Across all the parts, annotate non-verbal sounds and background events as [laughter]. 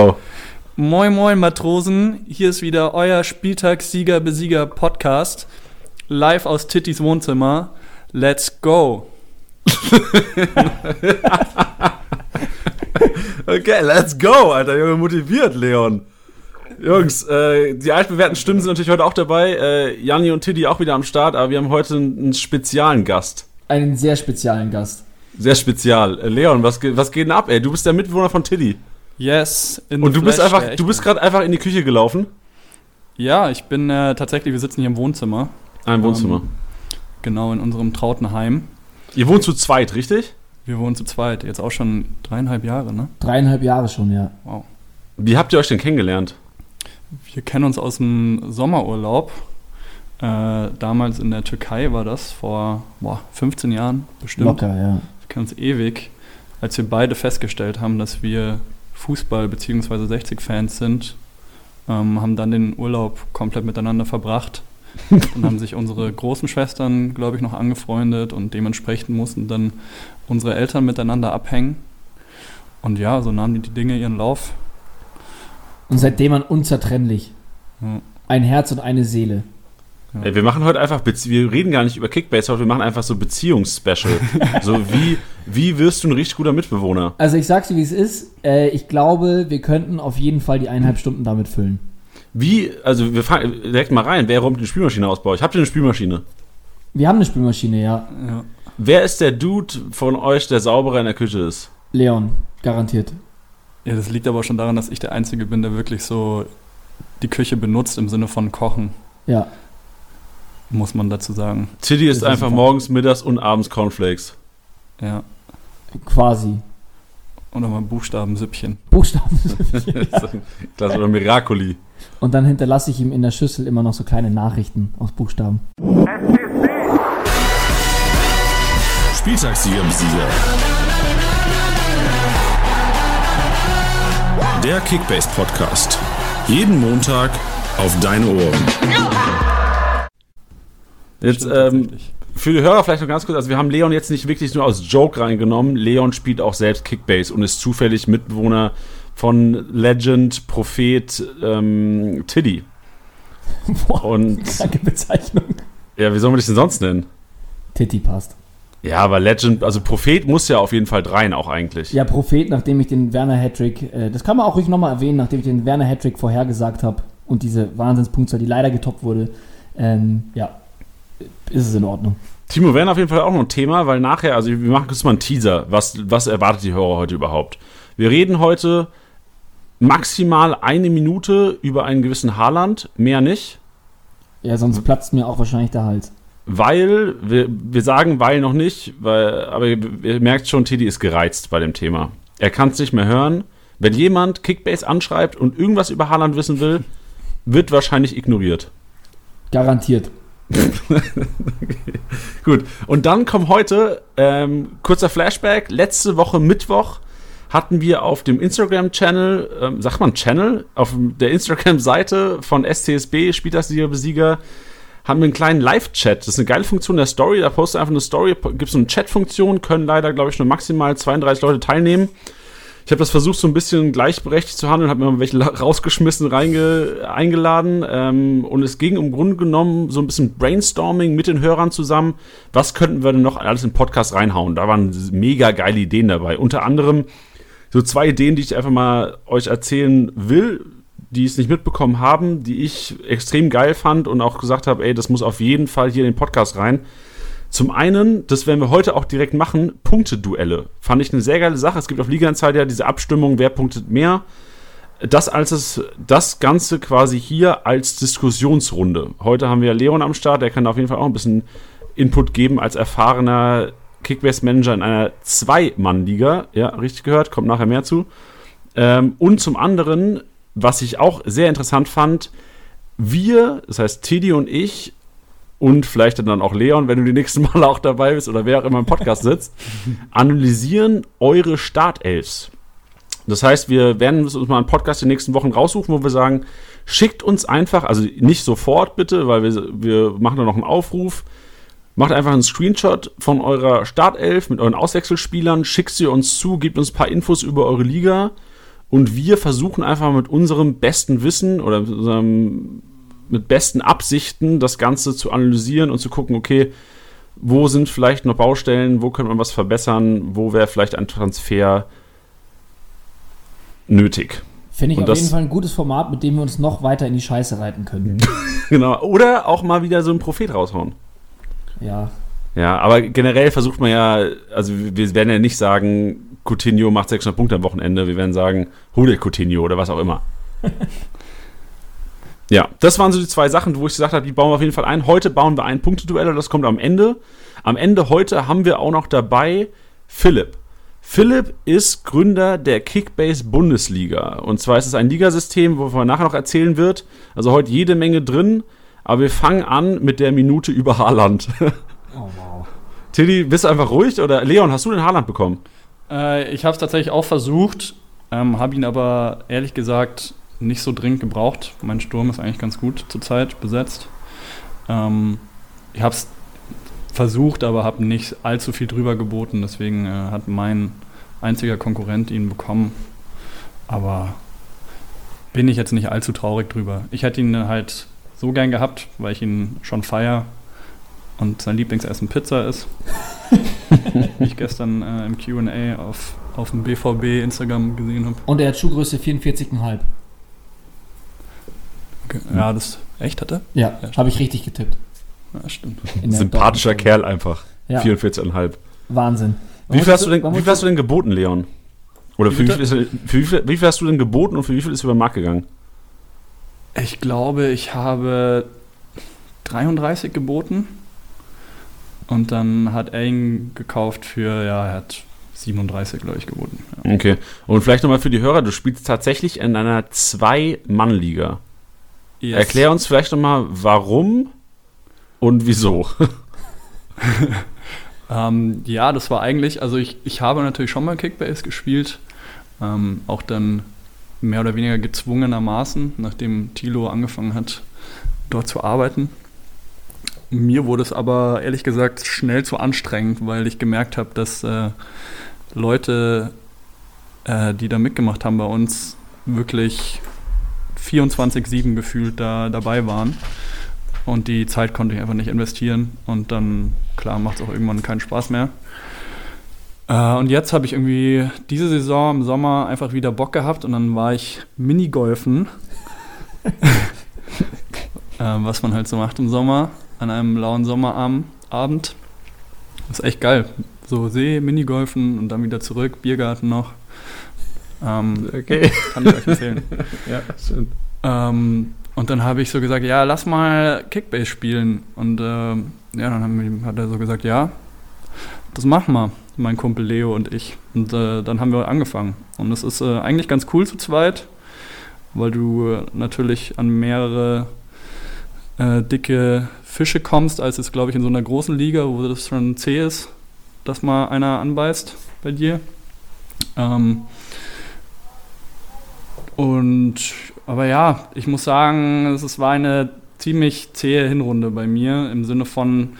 Oh. Moin Moin Matrosen, hier ist wieder euer Spieltagssieger-Besieger-Podcast. Live aus Tittys Wohnzimmer. Let's go! [laughs] Okay, let's go, Alter. Junge, motiviert, Leon. Jungs, äh, die altbewährten Stimmen sind natürlich heute auch dabei. Äh, Janni und Tiddy auch wieder am Start, aber wir haben heute einen, einen speziellen Gast. Einen sehr speziellen Gast. Sehr spezial. Äh, Leon, was, was geht denn ab, ey? Du bist der Mitbewohner von Tiddy. Yes, in Und du bist flesh, einfach, du bist echte. gerade einfach in die Küche gelaufen. Ja, ich bin äh, tatsächlich, wir sitzen hier im Wohnzimmer. Ein Wohnzimmer. Ähm, Genau, in unserem trauten Heim. Ihr wohnt zu zweit, richtig? Wir wohnen zu zweit, jetzt auch schon dreieinhalb Jahre, ne? Dreieinhalb Jahre schon, ja. Wow. Wie habt ihr euch denn kennengelernt? Wir kennen uns aus dem Sommerurlaub. Äh, damals in der Türkei war das, vor boah, 15 Jahren bestimmt. Locker, ja. Wir kennen uns ewig, als wir beide festgestellt haben, dass wir Fußball- bzw. 60-Fans sind, ähm, haben dann den Urlaub komplett miteinander verbracht [laughs] und haben sich unsere großen Schwestern, glaube ich, noch angefreundet und dementsprechend mussten dann unsere Eltern miteinander abhängen. Und ja, so nahmen die Dinge ihren Lauf. Und seitdem man unzertrennlich. Ja. Ein Herz und eine Seele. Ey, wir machen heute einfach, Bezie wir reden gar nicht über Kickbase, heute wir machen einfach so Beziehungsspecial. [laughs] so wie, wie wirst du ein richtig guter Mitbewohner? Also ich sag's dir, wie es ist. Äh, ich glaube, wir könnten auf jeden Fall die eineinhalb Stunden damit füllen. Wie, also wir fangen direkt mal rein, wer räumt eine Spülmaschine aus bei euch? Habt ihr eine Spülmaschine? Wir haben eine Spülmaschine, ja. Ja. Wer ist der Dude von euch, der sauberer in der Küche ist? Leon, garantiert. ja, das liegt aber schon daran, dass ich der Einzige bin, der wirklich so die Küche benutzt im Sinne von Kochen, Ja. Muss man dazu sagen. Tiddy ist Das ist einfach morgens, mittags und abends Cornflakes. Ja. Quasi. Oder mal Buchstabensüppchen. Buchstaben. Das [laughs] oder Miracoli. Und dann hinterlasse ich ihm in der Schüssel immer noch so kleine Nachrichten aus Buchstaben. Spieltagssieger Besieger. Der Kickbase Podcast. Jeden Montag auf deine Ohren. Jetzt ähm, für die Hörer vielleicht noch ganz kurz, also wir haben Leon jetzt nicht wirklich nur aus Joke reingenommen. Leon spielt auch selbst Kickbase und ist zufällig Mitbewohner von Legend, Prophet, ähm, Tiddy. [laughs] Boah, Und kranke Bezeichnung. ja, wie soll man dich denn sonst nennen? Titi passt. Ja, aber Legend, also Prophet muss ja auf jeden Fall dreien auch eigentlich. Ja, Prophet, nachdem ich den Werner Hattrick, äh, das kann man auch ruhig nochmal erwähnen, nachdem ich den Werner Hattrick vorhergesagt habe und diese Wahnsinnspunktzahl, die leider getoppt wurde, ähm, ja, ist es in Ordnung. Timo Werner auf jeden Fall auch noch ein Thema, weil nachher, also wir machen kurz mal einen Teaser. Was, was erwartet die Hörer heute überhaupt? Wir reden heute maximal eine Minute über einen gewissen Haaland, mehr nicht. Ja, sonst platzt mir auch wahrscheinlich der Hals. Weil, wir, wir sagen weil noch nicht, weil, aber ihr, ihr merkt schon, Teddy ist gereizt bei dem Thema. Er kann es nicht mehr hören. Wenn jemand Kickbase anschreibt und irgendwas über Haaland wissen will, wird wahrscheinlich ignoriert. Garantiert. [laughs] Gut, und dann kommt heute ähm, kurzer Flashback. Letzte Woche Mittwoch hatten wir auf dem Instagram-Channel, ähm, sagt man Channel, auf der Instagram-Seite von STSB, Spieltagssieger Besieger, haben wir einen kleinen Live-Chat. Das ist eine geile Funktion der Story. Da postet einfach eine Story, gibt es eine Chat-Funktion, können leider, glaube ich, nur maximal 32 Leute teilnehmen. Ich habe das versucht, so ein bisschen gleichberechtigt zu handeln, habe mir mal welche rausgeschmissen, reinge eingeladen. Ähm, und es ging im Grunde genommen so ein bisschen Brainstorming mit den Hörern zusammen. Was könnten wir denn noch alles in den Podcast reinhauen? Da waren mega geile Ideen dabei. Unter anderem so zwei Ideen, die ich einfach mal euch erzählen will, die es nicht mitbekommen haben, die ich extrem geil fand und auch gesagt habe, ey, das muss auf jeden Fall hier in den Podcast rein. Zum einen, das werden wir heute auch direkt machen, Punkteduelle. Fand ich eine sehr geile Sache. Es gibt auf Liga Insider ja diese Abstimmung, wer punktet mehr. Das als es, das Ganze quasi hier als Diskussionsrunde. Heute haben wir Leon am Start, der kann auf jeden Fall auch ein bisschen Input geben als erfahrener Kickbase-Manager in einer Zwei-Mann-Liga. Ja, richtig gehört, kommt nachher mehr zu. Ähm, und zum anderen, was ich auch sehr interessant fand, wir, das heißt Teddy und ich und vielleicht dann auch Leon, wenn du die nächsten [laughs] Mal auch dabei bist oder wer auch immer im Podcast sitzt, [laughs] analysieren eure Startelfs. Das heißt, wir werden uns mal einen Podcast die nächsten Wochen raussuchen, wo wir sagen, schickt uns einfach, also nicht sofort bitte, weil wir, wir machen da noch einen Aufruf, Macht einfach einen Screenshot von eurer Startelf mit euren Auswechselspielern, schickt sie uns zu, gebt uns ein paar Infos über eure Liga Und wir versuchen einfach mit unserem besten Wissen oder mit, unserem, mit besten Absichten das Ganze zu analysieren und zu gucken, okay, wo sind vielleicht noch Baustellen, wo könnte man was verbessern, wo wäre vielleicht ein Transfer nötig. Finde ich Und auf das- jeden Fall ein gutes Format, mit dem wir uns noch weiter in die Scheiße reiten können. [laughs] Genau. Oder auch mal wieder so einen Prophet raushauen. ja. Ja, aber generell versucht man ja, also wir werden ja nicht sagen, Coutinho macht 600 Punkte am Wochenende. Wir werden sagen, hol dir Coutinho oder was auch immer. [laughs] ja, das waren so die zwei Sachen, wo ich gesagt habe, die bauen wir auf jeden Fall ein. Heute bauen wir ein Punkteduell, das kommt am Ende. Am Ende heute haben wir auch noch dabei Philipp. Philipp ist Gründer der Kickbase Bundesliga. Und zwar ist es ein Ligasystem, wovon er nachher noch erzählen wird. Also heute jede Menge drin. Aber wir fangen an mit der Minute über Haaland. [laughs] Oh, wow. Tilly, bist du einfach ruhig? Oder Leon, hast du den Haaland bekommen? Äh, ich habe es tatsächlich auch versucht, ähm, habe ihn aber ehrlich gesagt nicht so dringend gebraucht. Mein Sturm ist eigentlich ganz gut zurzeit besetzt. Ähm, ich habe es versucht, aber habe nicht allzu viel drüber geboten. Deswegen äh, hat mein einziger Konkurrent ihn bekommen. Aber bin ich jetzt nicht allzu traurig drüber. Ich hätte ihn halt so gern gehabt, weil ich ihn schon feier und sein Lieblingsessen Pizza ist. [laughs] Wie ich gestern äh, im QA auf, auf dem BVB Instagram gesehen habe. Und er hat Schuhgröße 44,5. Okay. Ja, das. Echt hat er? Ja, Ja, habe ich richtig getippt. Ja, stimmt. Sympathischer Kerl einfach. Ja, 44,5. Wahnsinn. Wie viel, hast du denn, wie viel hast du denn geboten, Leon? Oder Wie für wie, viel ist, für wie, viel, wie viel hast du denn geboten und für wie viel ist über den Markt gegangen? Ich glaube, ich habe 33 geboten. Und dann hat er ihn gekauft für, ja, er hat 37, glaube ich, geboten. Ja. Okay. Und vielleicht nochmal für die Hörer, du spielst tatsächlich in einer Zwei-Mann-Liga. Yes. Erklär uns vielleicht nochmal, warum und wieso. [laughs] Ähm, ja, das war eigentlich, also ich, ich habe natürlich schon mal Kickbase gespielt, ähm, auch dann mehr oder weniger gezwungenermaßen, nachdem Thilo angefangen hat, dort zu arbeiten. Mir wurde es aber ehrlich gesagt schnell zu anstrengend, weil ich gemerkt habe, dass äh, Leute, äh, die da mitgemacht haben bei uns, wirklich 24-7 gefühlt da dabei waren. Und die Zeit konnte ich einfach nicht investieren. Und dann, klar, macht es auch irgendwann keinen Spaß mehr. Äh, und jetzt habe ich irgendwie diese Saison im Sommer einfach wieder Bock gehabt und dann war ich Minigolfen. [laughs] äh, was man halt so macht im Sommer, an einem lauen Sommerabend. Abend. Das ist echt geil. So See, Minigolfen und dann wieder zurück, Biergarten noch. Ähm, Okay. [laughs] kann ich euch empfehlen. [laughs] Ja, stimmt. Ähm, und dann habe ich so gesagt, ja, lass mal Kickbase spielen. Und ähm, ja, dann haben hat er so gesagt, ja, das machen wir, mein Kumpel Leo und ich. Und äh, dann haben wir angefangen. Und es ist äh, eigentlich ganz cool zu zweit, weil du äh, natürlich an mehrere äh, dicke Fische kommst, als es, glaube ich, in so einer großen Liga, wo das schon zäh ist, dass mal einer anbeißt bei dir. Ähm, und aber ja, ich muss sagen, es war eine ziemlich zähe Hinrunde bei mir im Sinne von,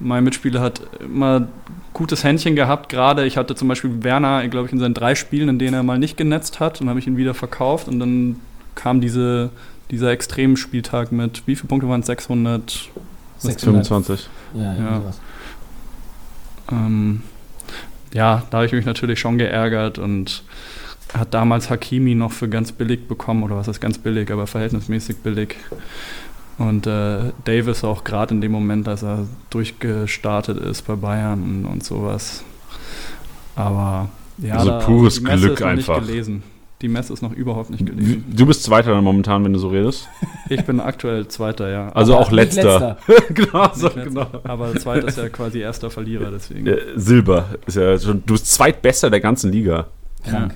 mein Mitspieler hat immer gutes Händchen gehabt. Gerade ich hatte zum Beispiel Werner, glaube ich, in seinen drei Spielen, in denen er mal nicht genetzt hat, und habe ich ihn wieder verkauft und dann kam diese, dieser extreme Spieltag mit, wie viele Punkte waren es? 600? 600. 25. Ja, Ja. Ähm, ja, da habe ich mich natürlich schon geärgert und hat damals Hakimi noch für ganz billig bekommen, oder was ist ganz billig, aber verhältnismäßig billig. Und äh, Davis auch gerade in dem Moment, als er durchgestartet ist bei Bayern und, und sowas. Aber ja, Also da- pures die Messe Glück ist noch einfach. Nicht gelesen. Die Messe ist noch überhaupt nicht gelesen. Du bist Zweiter dann momentan, wenn du so redest. [laughs] Ich bin aktuell Zweiter, ja. Also Aber auch nicht letzter. [laughs] genau, so, letzter. Aber Zweiter ist ja quasi erster Verlierer, deswegen. Äh, Silber ist ja schon, du bist Zweitbester der ganzen Liga. Krank.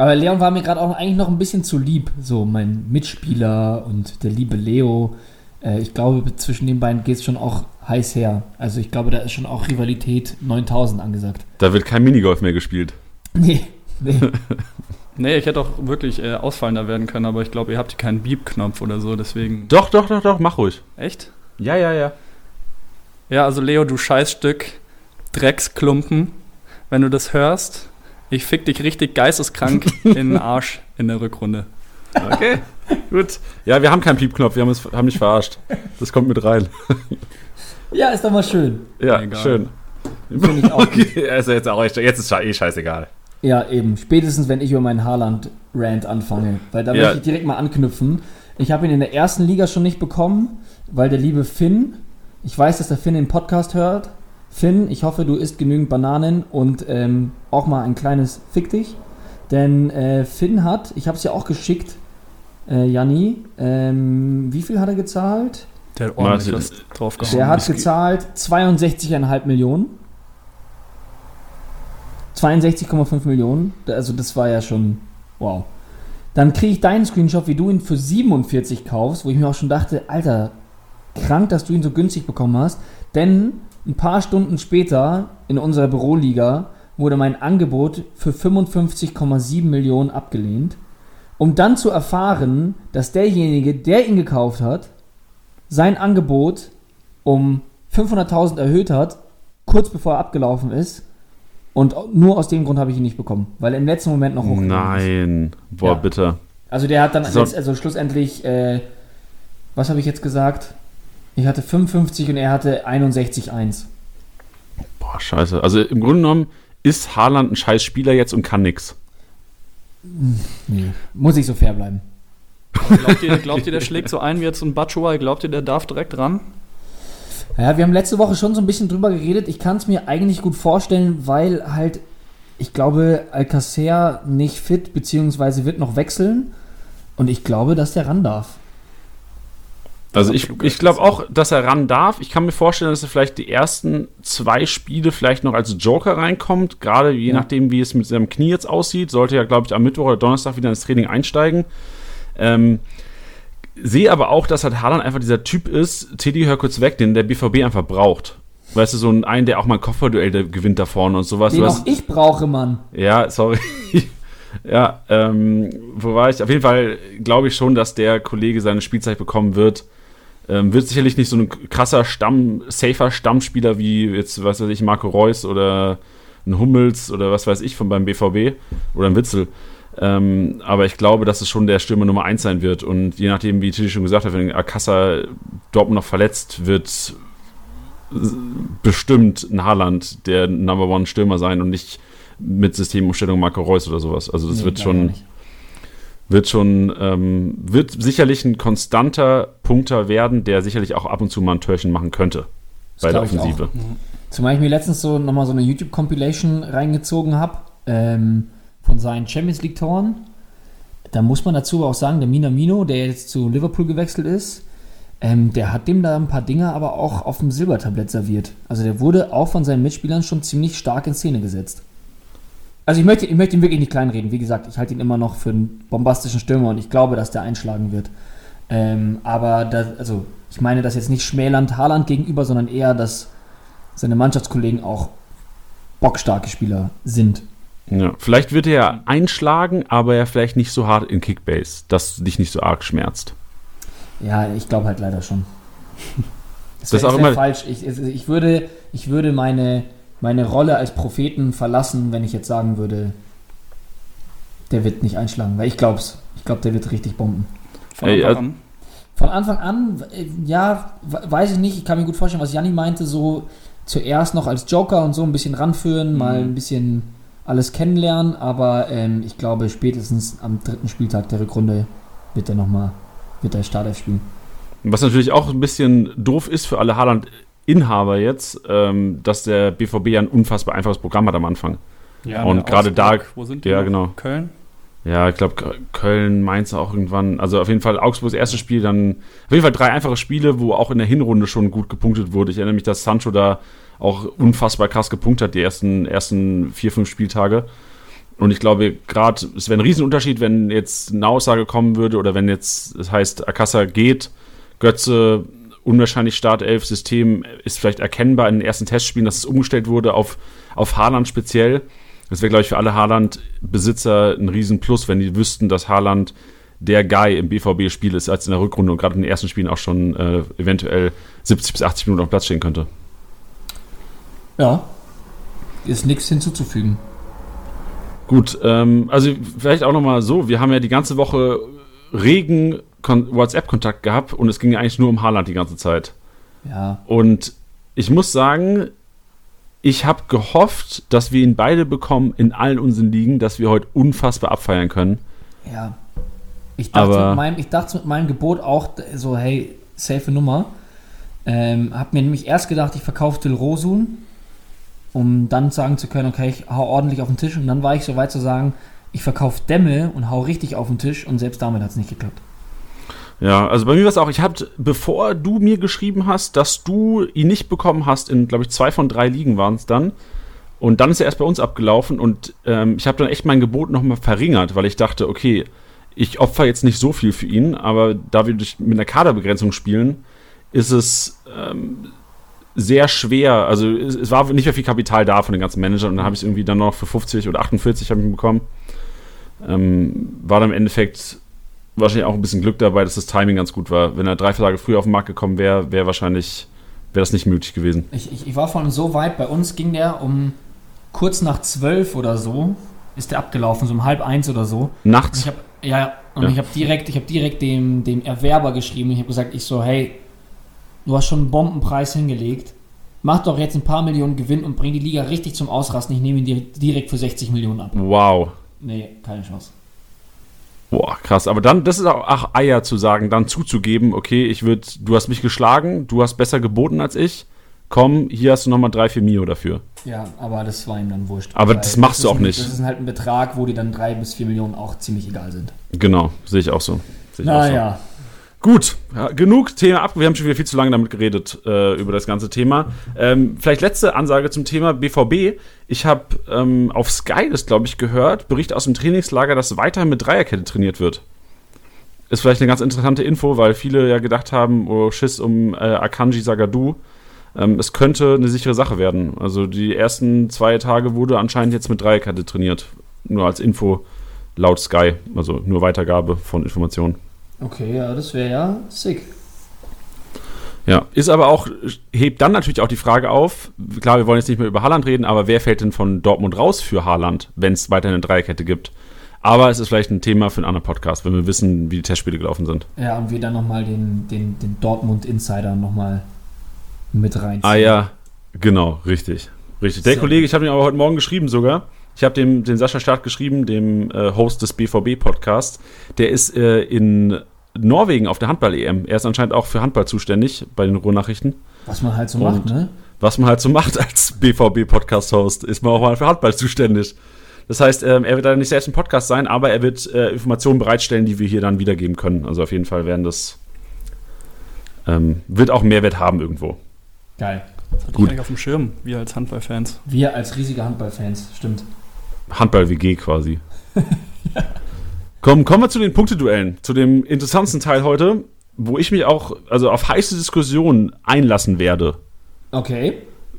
Aber Leon war mir gerade auch eigentlich noch ein bisschen zu lieb. So mein Mitspieler und der liebe Leo. Äh, ich glaube, zwischen den beiden geht es schon auch heiß her. Also ich glaube, da ist schon auch Rivalität 9000 angesagt. Da wird kein Minigolf mehr gespielt. [laughs] Nee, nee. [laughs] Nee, ich hätte auch wirklich äh, ausfallender werden können, aber ich glaube, ihr habt keinen Beep-Knopf oder so, deswegen. Doch, doch, doch, doch, mach ruhig. Echt? Ja, ja, ja. Ja, also Leo, du Scheißstück, Drecksklumpen, wenn du das hörst, Ich fick dich richtig geisteskrank [laughs] in den Arsch in der Rückrunde. Okay, gut. Ja, wir haben keinen Piepknopf, wir haben, es, haben mich verarscht. Das kommt mit rein. Ja, ist doch mal schön. Ja, Egal. schön. Finde ich auch. Okay, also jetzt, auch, echt- jetzt ist eh scheißegal. Ja, eben. Spätestens, wenn ich über meinen Haaland-Rant anfange. Weil da Ja. möchte ich direkt mal anknüpfen. Ich habe ihn in der ersten Liga schon nicht bekommen, weil der liebe Finn, ich weiß, dass der Finn den Podcast hört. Finn, ich hoffe, du isst genügend Bananen und ähm, auch mal ein kleines Fick dich. Denn äh, Finn hat, ich habe es ja auch geschickt, äh, Janni, ähm, wie viel hat er gezahlt? Der hat ordentlich was draufgehauen. Der hat gezahlt 62,5 Millionen. 62,5 Millionen. Da- Also das war ja schon wow. Dann kriege ich deinen Screenshot, wie du ihn für 47 kaufst, wo ich mir auch schon dachte, Alter, krank, dass du ihn so günstig bekommen hast. Denn ein paar Stunden später in unserer Büroliga wurde mein Angebot für 55,7 Millionen abgelehnt, um dann zu erfahren, dass derjenige, der ihn gekauft hat, sein Angebot um 500.000 erhöht hat, kurz bevor er abgelaufen ist. Und nur aus dem Grund habe ich ihn nicht bekommen, weil er im letzten Moment noch hochgegangen ist. Nein. Boah, Ja. bitte. Also der hat dann So. letzt, also schlussendlich, äh, was habe ich jetzt gesagt? Ich hatte 55 und er hatte 61,1. Boah, scheiße. Also im Grunde genommen ist Haaland ein scheiß Spieler jetzt und kann nix. Nee. Muss ich so fair bleiben. Glaubt ihr, glaubt ihr, der schlägt so ein wie jetzt ein Batshuayi? Glaubt ihr, der darf direkt ran? Ja, wir haben letzte Woche schon so ein bisschen drüber geredet. Ich kann es mir eigentlich gut vorstellen, weil halt, ich glaube, Alcacer nicht fit, beziehungsweise wird noch wechseln. Und ich glaube, dass der ran darf. Also ich, ich glaube auch, dass er ran darf. Ich kann mir vorstellen, dass er vielleicht die ersten zwei Spiele vielleicht noch als Joker reinkommt. Gerade je Ja. nachdem, wie es mit seinem Knie jetzt aussieht. Sollte ja, glaube ich, am Mittwoch oder Donnerstag wieder ins Training einsteigen. Ähm, sehe aber auch, dass halt Haaland einfach dieser Typ ist, Teddy, hör kurz weg, den der BVB einfach braucht. Weißt du, so ein, einen, der auch mal ein Kopfballduell der gewinnt da vorne und sowas. Den was, auch ich brauche, Mann. ja, sorry. [laughs] ja, ähm, wo war ich? Auf jeden Fall glaube ich schon, dass der Kollege seine Spielzeit bekommen wird. Ähm, wird sicherlich nicht so ein krasser Stamm, safer Stammspieler wie jetzt, was weiß ich, Marco Reus oder ein Hummels oder was weiß ich von beim BVB oder ein Witzel. Ähm, aber ich glaube, dass es schon der Stürmer Nummer 1 sein wird. Und je nachdem, wie Tilly schon gesagt hat, wenn Akassa Dortmund noch verletzt, wird bestimmt ein Haaland der Number One Stürmer sein und nicht mit Systemumstellung Marco Reus oder sowas. Also das Nee, wird schon, nicht. Wird schon, ähm, wird sicherlich ein konstanter Punkter werden, der sicherlich auch ab und zu mal ein Törchen machen könnte Das bei der glaub ich. Offensive. Zumal ich mir letztens so nochmal so eine YouTube-Compilation reingezogen habe ähm, von seinen Champions League-Toren. Da muss man dazu auch sagen, der Minamino, der jetzt zu Liverpool gewechselt ist, ähm, der hat dem da ein paar Dinge aber auch auf dem Silbertablett serviert. Also der wurde auch von seinen Mitspielern schon ziemlich stark in Szene gesetzt. Also ich möchte, ich möchte ihn wirklich nicht kleinreden. Wie gesagt, ich halte ihn immer noch für einen bombastischen Stürmer und ich glaube, dass der einschlagen wird. Ähm, aber da, also ich meine das jetzt nicht schmälernd Haaland gegenüber, sondern eher, dass seine Mannschaftskollegen auch bockstarke Spieler sind. Ja. Vielleicht wird er ja einschlagen, aber er vielleicht nicht so hart in Kickbase, dass dich nicht so arg schmerzt. Ja, ich glaube halt leider schon. Das, Das wär- auch wär immer- falsch. Ich- ich würde, ich würde meine, meine Rolle als Propheten verlassen, wenn ich jetzt sagen würde, der wird nicht einschlagen, weil ich glaube es. Ich glaube, der wird richtig bomben. Von Ey, Anfang äh, an. Von Anfang an, äh, ja, we- weiß ich nicht. Ich kann mir gut vorstellen, was Janni meinte, so zuerst noch als Joker und so ein bisschen ranführen, mal ein bisschen alles kennenlernen, aber ähm, ich glaube, spätestens am dritten Spieltag der Rückrunde wird er nochmal, wird er Startelf spielen. Was natürlich auch ein bisschen doof ist für alle Haaland-Inhaber jetzt, ähm, dass der BVB ja ein unfassbar einfaches Programm hat am Anfang. Ja, und gerade da- Wo sind die? ja, genau. Köln? Ja, ich glaube, Köln, Mainz auch irgendwann. Also auf jeden Fall Augsburgs erstes Spiel, dann auf jeden Fall drei einfache Spiele, wo auch in der Hinrunde schon gut gepunktet wurde. Ich erinnere mich, dass Sancho da auch unfassbar krass gepunktet hat, die ersten, ersten vier, fünf Spieltage. Und ich glaube, gerade, es wäre ein Riesenunterschied, wenn jetzt eine Aussage kommen würde oder wenn jetzt, das heißt, Akassa geht, Götze, unwahrscheinlich Startelf, System ist vielleicht erkennbar in den ersten Testspielen, dass es umgestellt wurde auf, auf Haaland speziell. Das wäre, glaube ich, für alle Haaland-Besitzer ein Riesenplus, wenn die wüssten, dass Haaland der Guy im BVB-Spiel ist, als in der Rückrunde und gerade in den ersten Spielen auch schon äh, eventuell 70 bis 80 Minuten auf Platz stehen könnte. Ja, ist nichts hinzuzufügen. Gut, ähm, also vielleicht auch nochmal so, wir haben ja die ganze Woche regen WhatsApp-Kontakt gehabt und es ging eigentlich nur um Haaland die ganze Zeit. Ja, Und ich muss sagen, ich habe gehofft, dass wir ihn beide bekommen in allen unseren Ligen, dass wir heute unfassbar abfeiern können. ja. Ich dachte, Aber- mit meinem, ich dachte mit meinem Gebot auch so, hey, safe Nummer. Ähm, hab mir nämlich erst gedacht, ich verkaufe Till Rosun, um dann sagen zu können, okay, ich hau ordentlich auf den Tisch. Und dann war ich so weit zu sagen, ich verkaufe Dämme und hau richtig auf den Tisch. Und selbst damit hat es nicht geklappt. Ja, also bei mir war es auch, ich habe, bevor du mir geschrieben hast, dass du ihn nicht bekommen hast, in, glaube ich, zwei von drei Ligen waren es dann. Und dann ist er erst bei uns abgelaufen und ähm, ich habe dann echt mein Gebot nochmal verringert, weil ich dachte, okay, ich opfer jetzt nicht so viel für ihn, aber da wir mit einer Kaderbegrenzung spielen, ist es ähm, sehr schwer. Also es, es war nicht mehr viel Kapital da von den ganzen Managern und dann habe ich es irgendwie dann noch für 50 oder 48 habe ich bekommen. Ähm, war dann im Endeffekt wahrscheinlich auch ein bisschen Glück dabei, dass das Timing ganz gut war. Wenn er drei, Tage früher auf den Markt gekommen wäre, wäre wahrscheinlich wäre das nicht möglich gewesen. Ich, ich, ich war von so weit, bei uns ging der um kurz nach zwölf oder so, ist der abgelaufen, so um halb eins oder so. Und Nachts. ich habe ja, und Ja. ich habe direkt, ich habe direkt dem, dem Erwerber geschrieben. Ich habe gesagt, ich so, hey, du hast schon einen Bombenpreis hingelegt. Mach doch jetzt ein paar Millionen Gewinn und bring die Liga richtig zum Ausrasten. Ich nehme ihn dir direkt für 60 Millionen ab. Wow. Nee, keine Chance. Boah, krass. Aber dann, das ist auch ach, Eier zu sagen, dann zuzugeben, okay, ich würde, du hast mich geschlagen, du hast besser geboten als ich. Komm, hier hast du nochmal drei, vier Mio dafür. Ja, aber das war ihm dann wurscht. Aber das machst du ist auch ein, nicht. Das ist halt ein Betrag, wo die dann drei bis vier Millionen auch ziemlich egal sind. Genau, sehe ich auch so. Sehe ich auch so. Gut, ja, genug Thema ab. Wir haben schon wieder viel zu lange damit geredet äh, über das ganze Thema. Ähm, vielleicht letzte Ansage zum Thema BVB. Ich habe ähm, auf Sky das, glaube ich, gehört, Bericht aus dem Trainingslager, dass weiterhin mit Dreierkette trainiert wird. Ist vielleicht eine ganz interessante Info, weil viele ja gedacht haben, oh Schiss um äh, Akanji Sagadu. Ähm, es könnte eine sichere Sache werden. Also die ersten zwei Tage wurde anscheinend jetzt mit Dreierkette trainiert. Nur als Info laut Sky, also nur Weitergabe von Informationen. Okay, ja, das wäre ja sick. Ja, ist aber auch, hebt dann natürlich auch die Frage auf, klar, wir wollen jetzt nicht mehr über Haaland reden, aber wer fällt denn von Dortmund raus für Haaland, wenn es weiterhin eine Dreierkette gibt? Aber es ist vielleicht ein Thema für einen anderen Podcast, wenn wir wissen, wie die Testspiele gelaufen sind. Ja, und wir dann nochmal den, den, den Dortmund-Insider nochmal mit reinziehen. Ah ja, genau, richtig. Richtig. Der So. Kollege, ich habe ihn aber heute Morgen geschrieben sogar. Ich habe dem den Sascha Staat geschrieben, dem äh, Host des BVB-Podcasts. Der ist äh, in Norwegen auf der Handball-EM. Er ist anscheinend auch für Handball zuständig bei den Ruhrnachrichten. Was man halt so Und- macht, ne? was man halt so macht als BVB-Podcast-Host, ist man auch mal für Handball zuständig. Das heißt, ähm, er wird leider nicht selbst ein Podcast sein, aber er wird äh, Informationen bereitstellen, die wir hier dann wiedergeben können. Also auf jeden Fall werden das, ähm, wird auch Mehrwert haben irgendwo. Geil. Das hatte Gut. ich eigentlich auf dem Schirm, wir als Handballfans. Wir als riesige Handballfans, stimmt. Handball-WG quasi. Komm, kommen wir zu den Punkteduellen, zu dem interessantesten Teil heute, wo ich mich auch also auf heiße Diskussionen einlassen werde. Okay.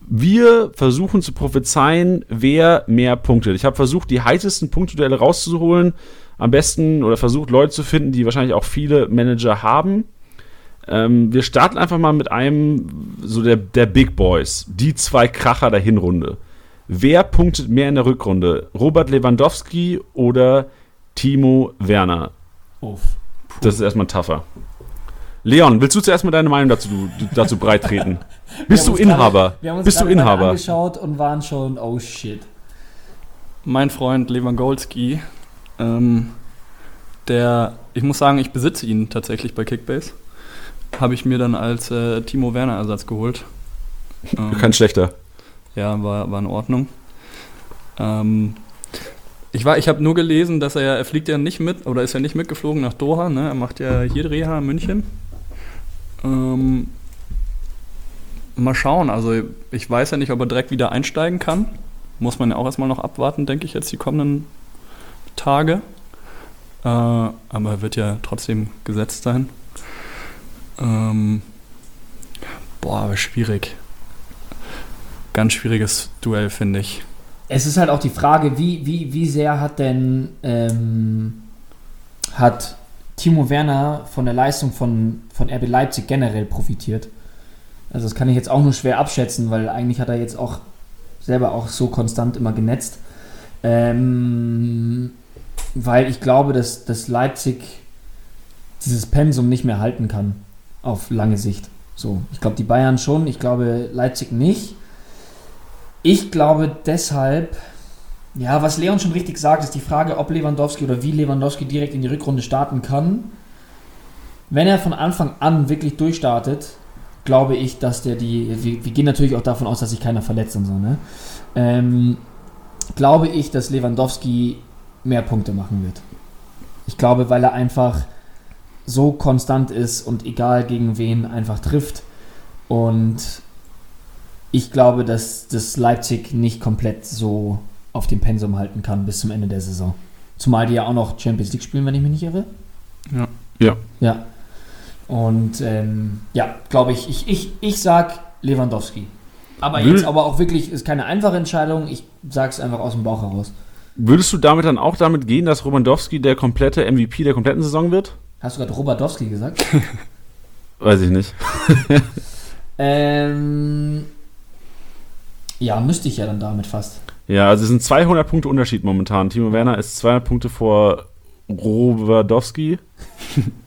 Wir versuchen zu prophezeien, wer mehr punktet. Ich habe versucht, die heißesten Punkteduelle rauszuholen. Am besten oder versucht, Leute zu finden, die wahrscheinlich auch viele Manager haben. Ähm, wir starten einfach mal mit einem, so der, der Big Boys, die zwei Kracher der Hinrunde. Wer punktet mehr in der Rückrunde? Robert Lewandowski oder Timo Werner? Uff. Das ist erstmal tougher. Leon, willst du zuerst mal deine Meinung dazu, dazu breitreten? [laughs] Bist du Inhaber? Gerade, wir haben uns Bist du Inhaber? angeschaut und waren schon, oh shit. Mein Freund Lewandowski, ähm, der, ich muss sagen, ich besitze ihn tatsächlich bei Kickbase. Habe ich mir dann als äh, Timo Werner Ersatz geholt. Ähm, Kein schlechter. Ja, war, war in Ordnung. Ähm, ich ich habe nur gelesen, dass er er fliegt ja nicht mit, oder ist ja nicht mitgeflogen nach Doha, ne? Er macht ja hier Reha in München. Ähm, mal schauen, also ich weiß ja nicht, ob er direkt wieder einsteigen kann. Muss man ja auch erstmal noch abwarten, denke ich, jetzt die kommenden Tage. Äh, aber er wird ja trotzdem gesetzt sein. Ähm, boah, aber schwierig. Ganz schwieriges Duell, finde ich. Es ist halt auch die Frage, wie, wie, wie sehr hat denn ähm, hat Timo Werner von der Leistung von, von RB Leipzig generell profitiert? Also das kann ich jetzt auch nur schwer abschätzen, weil eigentlich hat er jetzt auch selber auch so konstant immer genetzt. Ähm, weil ich glaube, dass, dass Leipzig dieses Pensum nicht mehr halten kann auf lange Sicht. So, ich glaube, die Bayern schon, ich glaube, Leipzig nicht. Ich glaube deshalb, ja, was Leon schon richtig sagt, ist die Frage, ob Lewandowski oder wie Lewandowski direkt in die Rückrunde starten kann. Wenn er von Anfang an wirklich durchstartet, glaube ich, dass der die. Wir, wir gehen natürlich auch davon aus, dass sich keiner verletzt und so, ne? Ähm, glaube ich, dass Lewandowski mehr Punkte machen wird. Ich glaube, weil er einfach so konstant ist und egal gegen wen einfach trifft. Und ich glaube, dass das Leipzig nicht komplett so auf dem Pensum halten kann bis zum Ende der Saison. Zumal die ja auch noch Champions League spielen, wenn ich mich nicht irre. Ja. Ja. Ja. Und ähm, ja, glaube ich, ich, ich, ich sag Lewandowski. Aber Will- jetzt aber auch wirklich, ist keine einfache Entscheidung. Ich sag's einfach aus dem Bauch heraus. Würdest du damit dann auch damit gehen, dass Romandowski der komplette MVP der kompletten Saison wird? Hast du gerade Robardowski gesagt? [laughs] Weiß ich nicht. ähm, ja, müsste ich ja dann damit fast. Ja, also es sind 200 Punkte Unterschied momentan. Timo Werner ist 200 Punkte vor Robadowski. [laughs]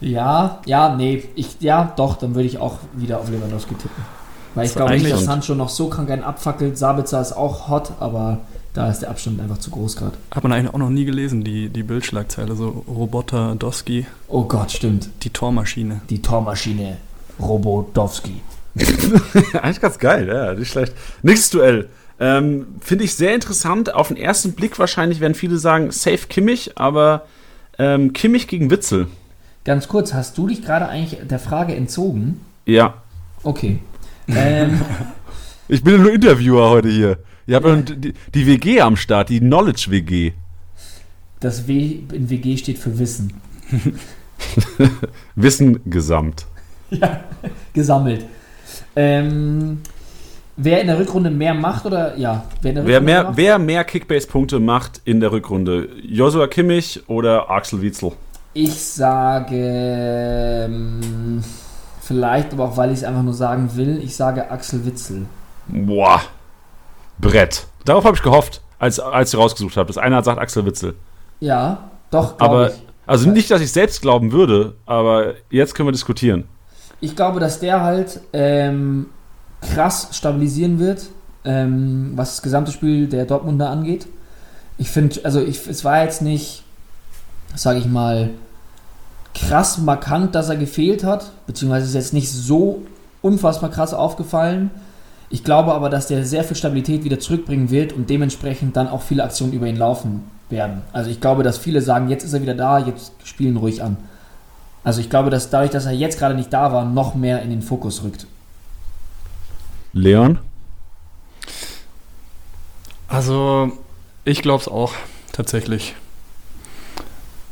Ja, ja, nee, ich, ja, doch, dann würde ich auch wieder auf Lewandowski tippen. Weil ich glaube nicht, dass Sancho noch so krank einen abfackelt. Sabitzer ist auch hot, aber da ist der Abstand einfach zu groß gerade. Hat man eigentlich auch noch nie gelesen, die, die Bildschlagzeile, so Roboter Doski, Oh Gott, stimmt. die Tormaschine. Die Tormaschine Robodowski. [laughs] Eigentlich ganz geil, ja, nicht schlecht. Nächstes Duell. Ähm, Finde ich sehr interessant. Auf den ersten Blick wahrscheinlich werden viele sagen, safe Kimmich, aber ähm, Kimmich gegen Witzel. Ganz kurz, hast du dich gerade eigentlich der Frage entzogen? Ja. Okay. [laughs] Ähm, Ich bin ja nur Interviewer heute hier. Ihr habt ja. die, die WG am Start, die Knowledge WG. das W in WG steht für Wissen. [laughs] Wissen gesamt. Gesammelt. Ähm, wer in der Rückrunde mehr macht oder ja? Wer, Wer mehr, macht? wer mehr Kickbase-Punkte macht in der Rückrunde? Joshua Kimmich oder Axel Witzel? Ich sage ähm, vielleicht, aber auch weil ich es einfach nur sagen will, ich sage Axel Witzel. Boah. Brett. Darauf habe ich gehofft, als, als ich rausgesucht habe. Das eine hat sagt Axel Witzel. Ja, doch, Aber- glaube ich. Also nicht, dass ich selbst glauben würde, aber jetzt können wir diskutieren. Ich glaube, dass der halt ähm, krass stabilisieren wird, ähm, was das gesamte Spiel der Dortmunder angeht. Ich finde, also ich, es war jetzt nicht, sage ich mal, krass markant, dass er gefehlt hat, beziehungsweise ist jetzt nicht so unfassbar krass aufgefallen. Ich glaube aber, dass der sehr viel Stabilität wieder zurückbringen wird und dementsprechend dann auch viele Aktionen über ihn laufen werden. Also ich glaube, dass viele sagen, jetzt ist er wieder da, jetzt spielen ruhig an. Also ich glaube, dass dadurch, dass er jetzt gerade nicht da war, noch mehr in den Fokus rückt. Leon? Also, ich glaube es auch, tatsächlich.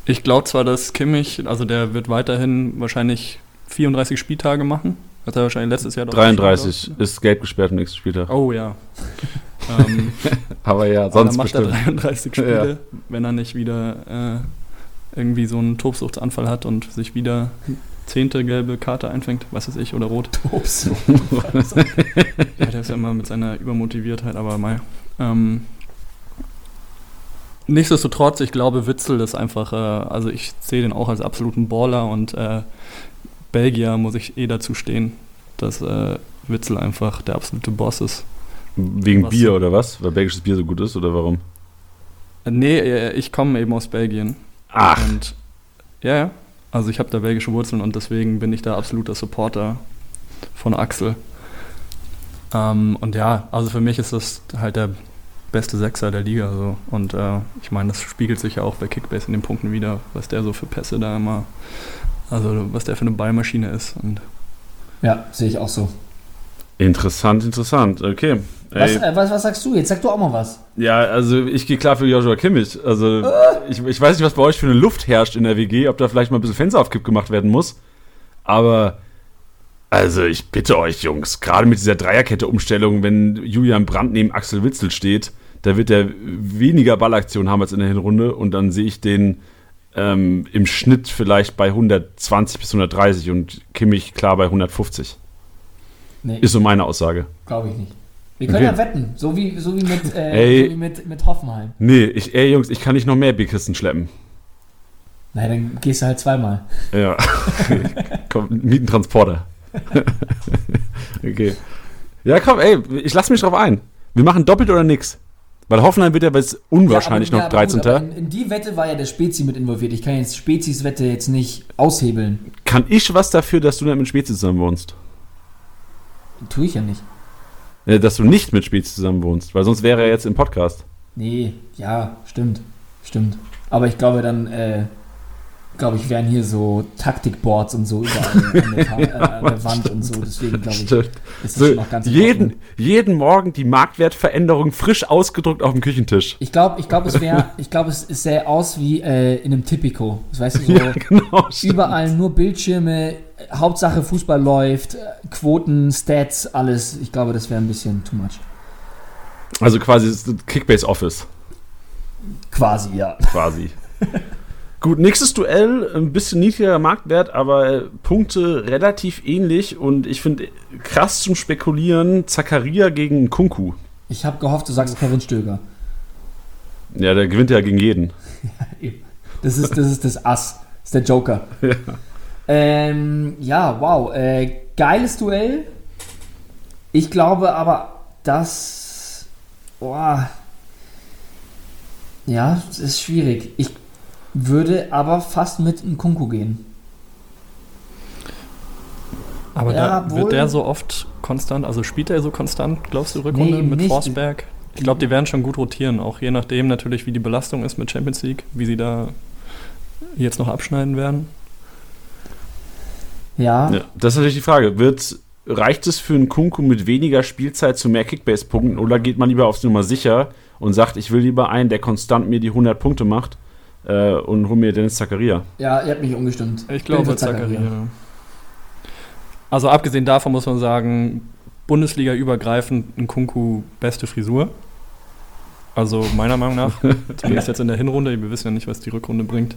Ich glaube zwar, dass Kimmich, also der wird weiterhin wahrscheinlich 34 Spieltage machen. Hat er wahrscheinlich letztes Jahr doch 33 ist gelb gesperrt am nächsten Spieltag. Oh ja. ähm, [laughs] Aber ja, aber sonst dann macht er bestimmt. 33 Spiele, wenn er nicht wieder äh, irgendwie so einen Tobsuchtsanfall hat und sich wieder zehnte gelbe Karte einfängt, was weiß ich, oder rot. Ups. [laughs] Ja, der ist ja immer mit seiner Übermotiviertheit, aber mal. Ähm, nichtsdestotrotz, ich glaube, Witzel ist einfach, äh, also ich sehe den auch als absoluten Baller und äh, Belgier muss ich eh dazu stehen, dass äh, Witzel einfach der absolute Boss ist. Wegen Was Bier oder was? Weil belgisches Bier so gut ist oder warum? Äh, nee, äh, ich komme eben aus Belgien. Ach, Und ja, ja. Also ich habe da belgische Wurzeln und deswegen bin ich da absoluter Supporter von Axel. Ähm, und ja, also für mich ist das halt der beste Sechser der Liga. So. Und äh, ich meine, das spiegelt sich ja auch bei Kickbase in den Punkten wieder, was der so für Pässe da immer, also was der für eine Ballmaschine ist. Und Ja, sehe ich auch so. Interessant, interessant. Okay. Was, äh, was, was sagst du? Jetzt sag du auch mal was. ja, also ich gehe klar für Joshua Kimmich. Also ich, ich weiß nicht, was bei euch für eine Luft herrscht in der WG, ob da vielleicht mal ein bisschen Fenster auf Kipp gemacht werden muss. Aber also ich bitte euch, Jungs, gerade mit dieser Dreierkette-Umstellung, wenn Julian Brandt neben Axel Witzel steht, da wird er weniger Ballaktion haben als in der Hinrunde und dann sehe ich den ähm, im Schnitt vielleicht bei 120 bis 130 und Kimmich klar bei 150. Nee, Ist so meine Aussage. glaube ich nicht. Wir können Okay. ja wetten, so wie, so wie, mit, äh, so wie mit, mit Hoffenheim. Nee, ich, ey Jungs, ich kann nicht noch mehr Bierkisten schleppen. Nein, dann gehst du halt zweimal. Ja. [laughs] komm, mieten Transporter. [laughs] okay. Ja, komm, ey, ich lass mich drauf ein. Wir machen doppelt oder nix. Weil Hoffenheim wird ja jetzt unwahrscheinlich Ja, aber- noch ja, aber 13. Gut, in, in die Wette war ja der Spezi mit involviert. Ich kann jetzt Spezis Wette jetzt nicht aushebeln. Kann ich was dafür, dass du dann mit Spezi zusammen wohnst? Tue ich ja nicht. Äh, dass du nicht mit Spezi zusammen wohnst, weil sonst wäre er jetzt im Podcast. Nee, ja, stimmt. Stimmt. Aber ich glaube dann, äh, glaube ich, wären hier so Taktikboards und so überall an der, Ta- äh, an der Wand und so. Deswegen glaube ich, Stimmt. ist das So, schon noch ganz jeden, jeden Morgen die Marktwertveränderung frisch ausgedruckt auf dem Küchentisch. Ich glaube, ich glaube, es wäre, [laughs] ich glaube, es, es sähe aus wie äh, in einem Tipico. Das weißt du, so Ja, genau. stimmt. überall nur Bildschirme, Hauptsache Fußball läuft, äh, Quoten, Stats, alles. Ich glaube, das wäre ein bisschen too much. Also quasi Kickbase Office, Quasi, ja. quasi. [laughs] Gut, nächstes Duell, ein bisschen niedrigerer Marktwert, aber äh, Punkte relativ ähnlich und ich finde krass zum Spekulieren, Zakaria gegen Kunku. Ich habe gehofft, du sagst Kevin Stöger. Ja, der gewinnt ja gegen jeden. [laughs] Das ist das, ist das Ass. Das ist der Joker. Ja. Ähm, ja, wow. Äh, geiles Duell. Ich glaube aber, dass. Boah. Ja, es ist schwierig. Ich würde aber fast mit Nkunku gehen. Aber Ja, da, wird der so oft konstant, also spielt er so konstant, glaubst du, Rückrunde Nee, mit nicht. Forsberg? Ich glaube, die werden schon gut rotieren, auch je nachdem natürlich, wie die Belastung ist mit Champions League, wie sie da jetzt noch abschneiden werden. Ja. Ja, das ist natürlich die Frage. Wird, reicht es für einen Kunku mit weniger Spielzeit zu mehr Kickbase-Punkten oder geht man lieber aufs Nummer sicher und sagt, ich will lieber einen, der konstant mir die 100 Punkte macht äh, und hol mir Dennis Zakaria? Ja, ihr habt mich umgestimmt. Ich glaube, Zakaria. Also abgesehen davon muss man sagen, Bundesliga übergreifend ein Kunku beste Frisur. Also meiner Meinung nach, [laughs] zumindest jetzt in der Hinrunde, wir wissen ja nicht, was die Rückrunde bringt.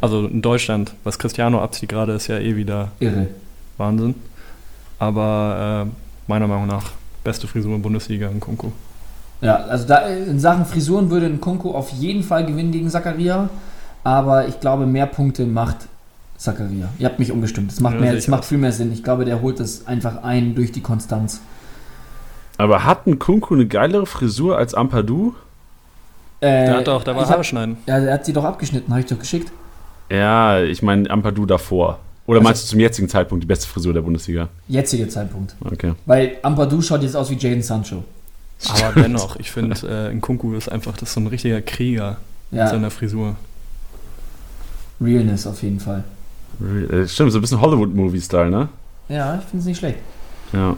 Also in Deutschland, was Cristiano abzieht gerade, ist ja eh wieder Irre. Wahnsinn. Aber äh, meiner Meinung nach beste Frisur in Bundesliga in Kunku. Ja, also da in Sachen Frisuren würde Nkunku auf jeden Fall gewinnen gegen Zakaria, aber ich glaube, mehr Punkte macht Zakaria. Ihr habt mich umgestimmt. Das macht, Ja, mehr, das macht viel mehr Sinn. Ich glaube, der holt das einfach ein durch die Konstanz. Aber hat ein Kunku eine geilere Frisur als Ampadu? Äh, Der hat doch, der war ich hab, Haare schneiden. ja, er hat sie doch abgeschnitten, habe ich doch geschickt. Ja, ich meine Ampadu davor. Oder Also- meinst du zum jetzigen Zeitpunkt die beste Frisur der Bundesliga? Jetziger Zeitpunkt. Okay. Weil Ampadu schaut jetzt aus wie Jaden Sancho. Aber dennoch, ich finde, äh, Kunku ist einfach das ist so ein richtiger Krieger mit Ja, seiner Frisur. Realness auf jeden Fall. Äh, Stimmt, so ein bisschen Hollywood-Movie-Style, ne? Ja, ich finde es nicht schlecht. Ja.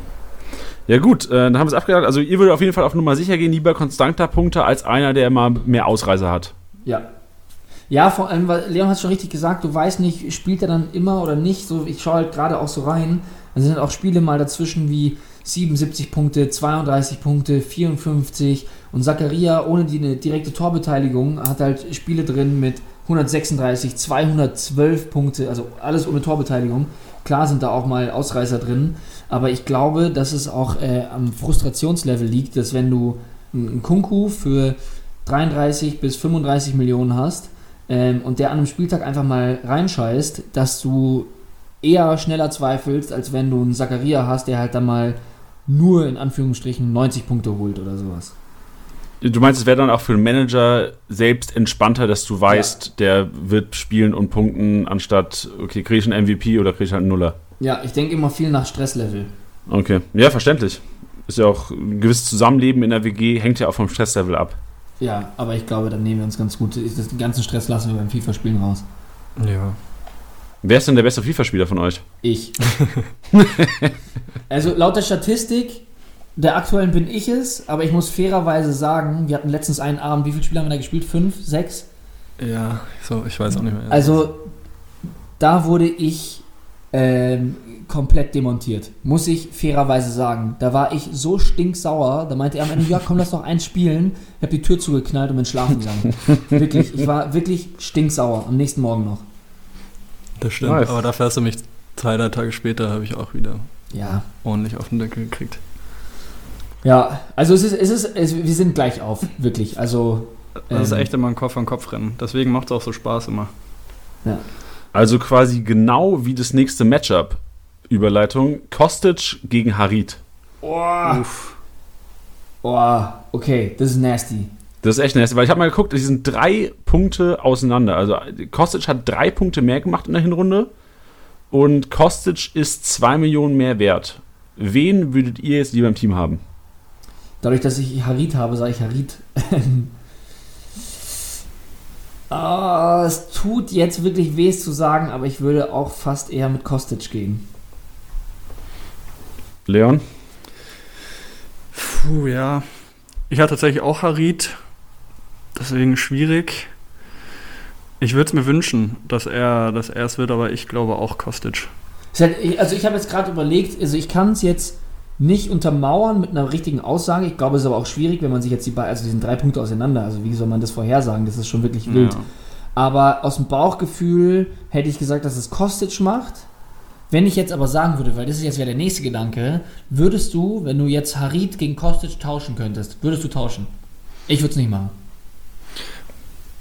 Ja gut, äh, dann haben wir es abgehakt. Also ihr würdet auf jeden Fall auf Nummer sicher gehen, lieber konstanter Punkte als einer, der immer mehr Ausreißer hat. Ja. Ja, vor allem, weil Leon hat schon richtig gesagt, du weißt nicht, spielt er dann immer oder nicht. So, ich schaue halt gerade auch so rein. Da sind auch Spiele mal dazwischen wie 77 Punkte, 32 Punkte, 54 und Zakaria ohne die eine direkte Torbeteiligung hat halt Spiele drin mit 136, 212 Punkte, also alles ohne Torbeteiligung. Klar sind da auch mal Ausreißer drin, aber ich glaube, dass es auch äh, am Frustrationslevel liegt, dass wenn du einen Kunku für 33 bis 35 Millionen hast ähm, und der an einem Spieltag einfach mal reinscheißt, dass du eher schneller zweifelst, als wenn du einen Zakaria hast, der halt dann mal nur in Anführungsstrichen 90 Punkte holt oder sowas. Du meinst, es wäre dann auch für den Manager selbst entspannter, dass du weißt, der wird spielen und punkten, anstatt, okay, kriege ich einen MVP oder kriege ich halt einen Nuller. Ja, ich denke immer viel nach Stresslevel. Okay, ja, verständlich. Ist ja auch ein gewisses Zusammenleben in der WG, hängt ja auch vom Stresslevel ab. Ja, aber ich glaube, dann nehmen wir uns ganz gut. Das, den ganzen Stress lassen wir beim FIFA-Spielen raus. Ja. Wer ist denn der beste FIFA-Spieler von euch? Ich. [laughs] also laut der Statistik der aktuellen bin ich es, aber ich muss fairerweise sagen, wir hatten letztens einen Abend, wie viele Spiele haben wir da gespielt? Fünf, sechs? Ja, so, ich weiß auch nicht mehr. Also da wurde ich ähm, komplett demontiert, muss ich fairerweise sagen. Da war ich so stinksauer, da meinte er am Ende, ja komm, lass doch eins spielen. Ich habe die Tür zugeknallt und bin schlafen gegangen. [laughs] wirklich, ich war wirklich stinksauer, am nächsten Morgen noch. Das stimmt. Nice. Aber dafür hast du mich zwei, drei Tage später, habe ich auch wieder Ja, ordentlich auf den Deckel gekriegt. Ja, also es ist, es ist, es, wir sind gleich auf, wirklich. Also. Das ist ähm, echt immer ein Kopf-an-Kopf-Rennen. Deswegen macht es auch so Spaß immer. Ja. Also quasi genau wie das nächste Matchup. Überleitung. Kostic gegen Harit. Oh, Uff. oh, okay, das ist nasty. Das ist echt nasty, weil ich habe mal geguckt, die sind drei Punkte auseinander. Also Kostic hat drei Punkte mehr gemacht in der Hinrunde und Kostic ist zwei Millionen mehr wert. Wen würdet ihr jetzt lieber im Team haben? Dadurch, dass ich Harit habe, sage ich Harit. [laughs] Ah, es tut jetzt wirklich weh, es zu sagen, aber ich würde auch fast eher mit Kostic gehen. Leon? Puh, ja. Ich hatte tatsächlich auch Harit. Deswegen schwierig. Ich würde es mir wünschen, dass er, dass er es wird, aber ich glaube auch Kostic. Halt- Also ich habe jetzt gerade überlegt, also ich kann es jetzt nicht untermauern mit einer richtigen Aussage. Ich glaube, es ist aber auch schwierig, wenn man sich jetzt die beiden, also die sind drei Punkte auseinander. Also wie soll man das vorhersagen? Das ist schon wirklich wild. Ja. Aber aus dem Bauchgefühl hätte ich gesagt, dass es Kostic macht. Wenn ich jetzt aber sagen würde, weil das ist jetzt wieder der nächste Gedanke, würdest du, wenn du jetzt Harit gegen Kostic tauschen könntest, würdest du tauschen? Ich würde es nicht machen.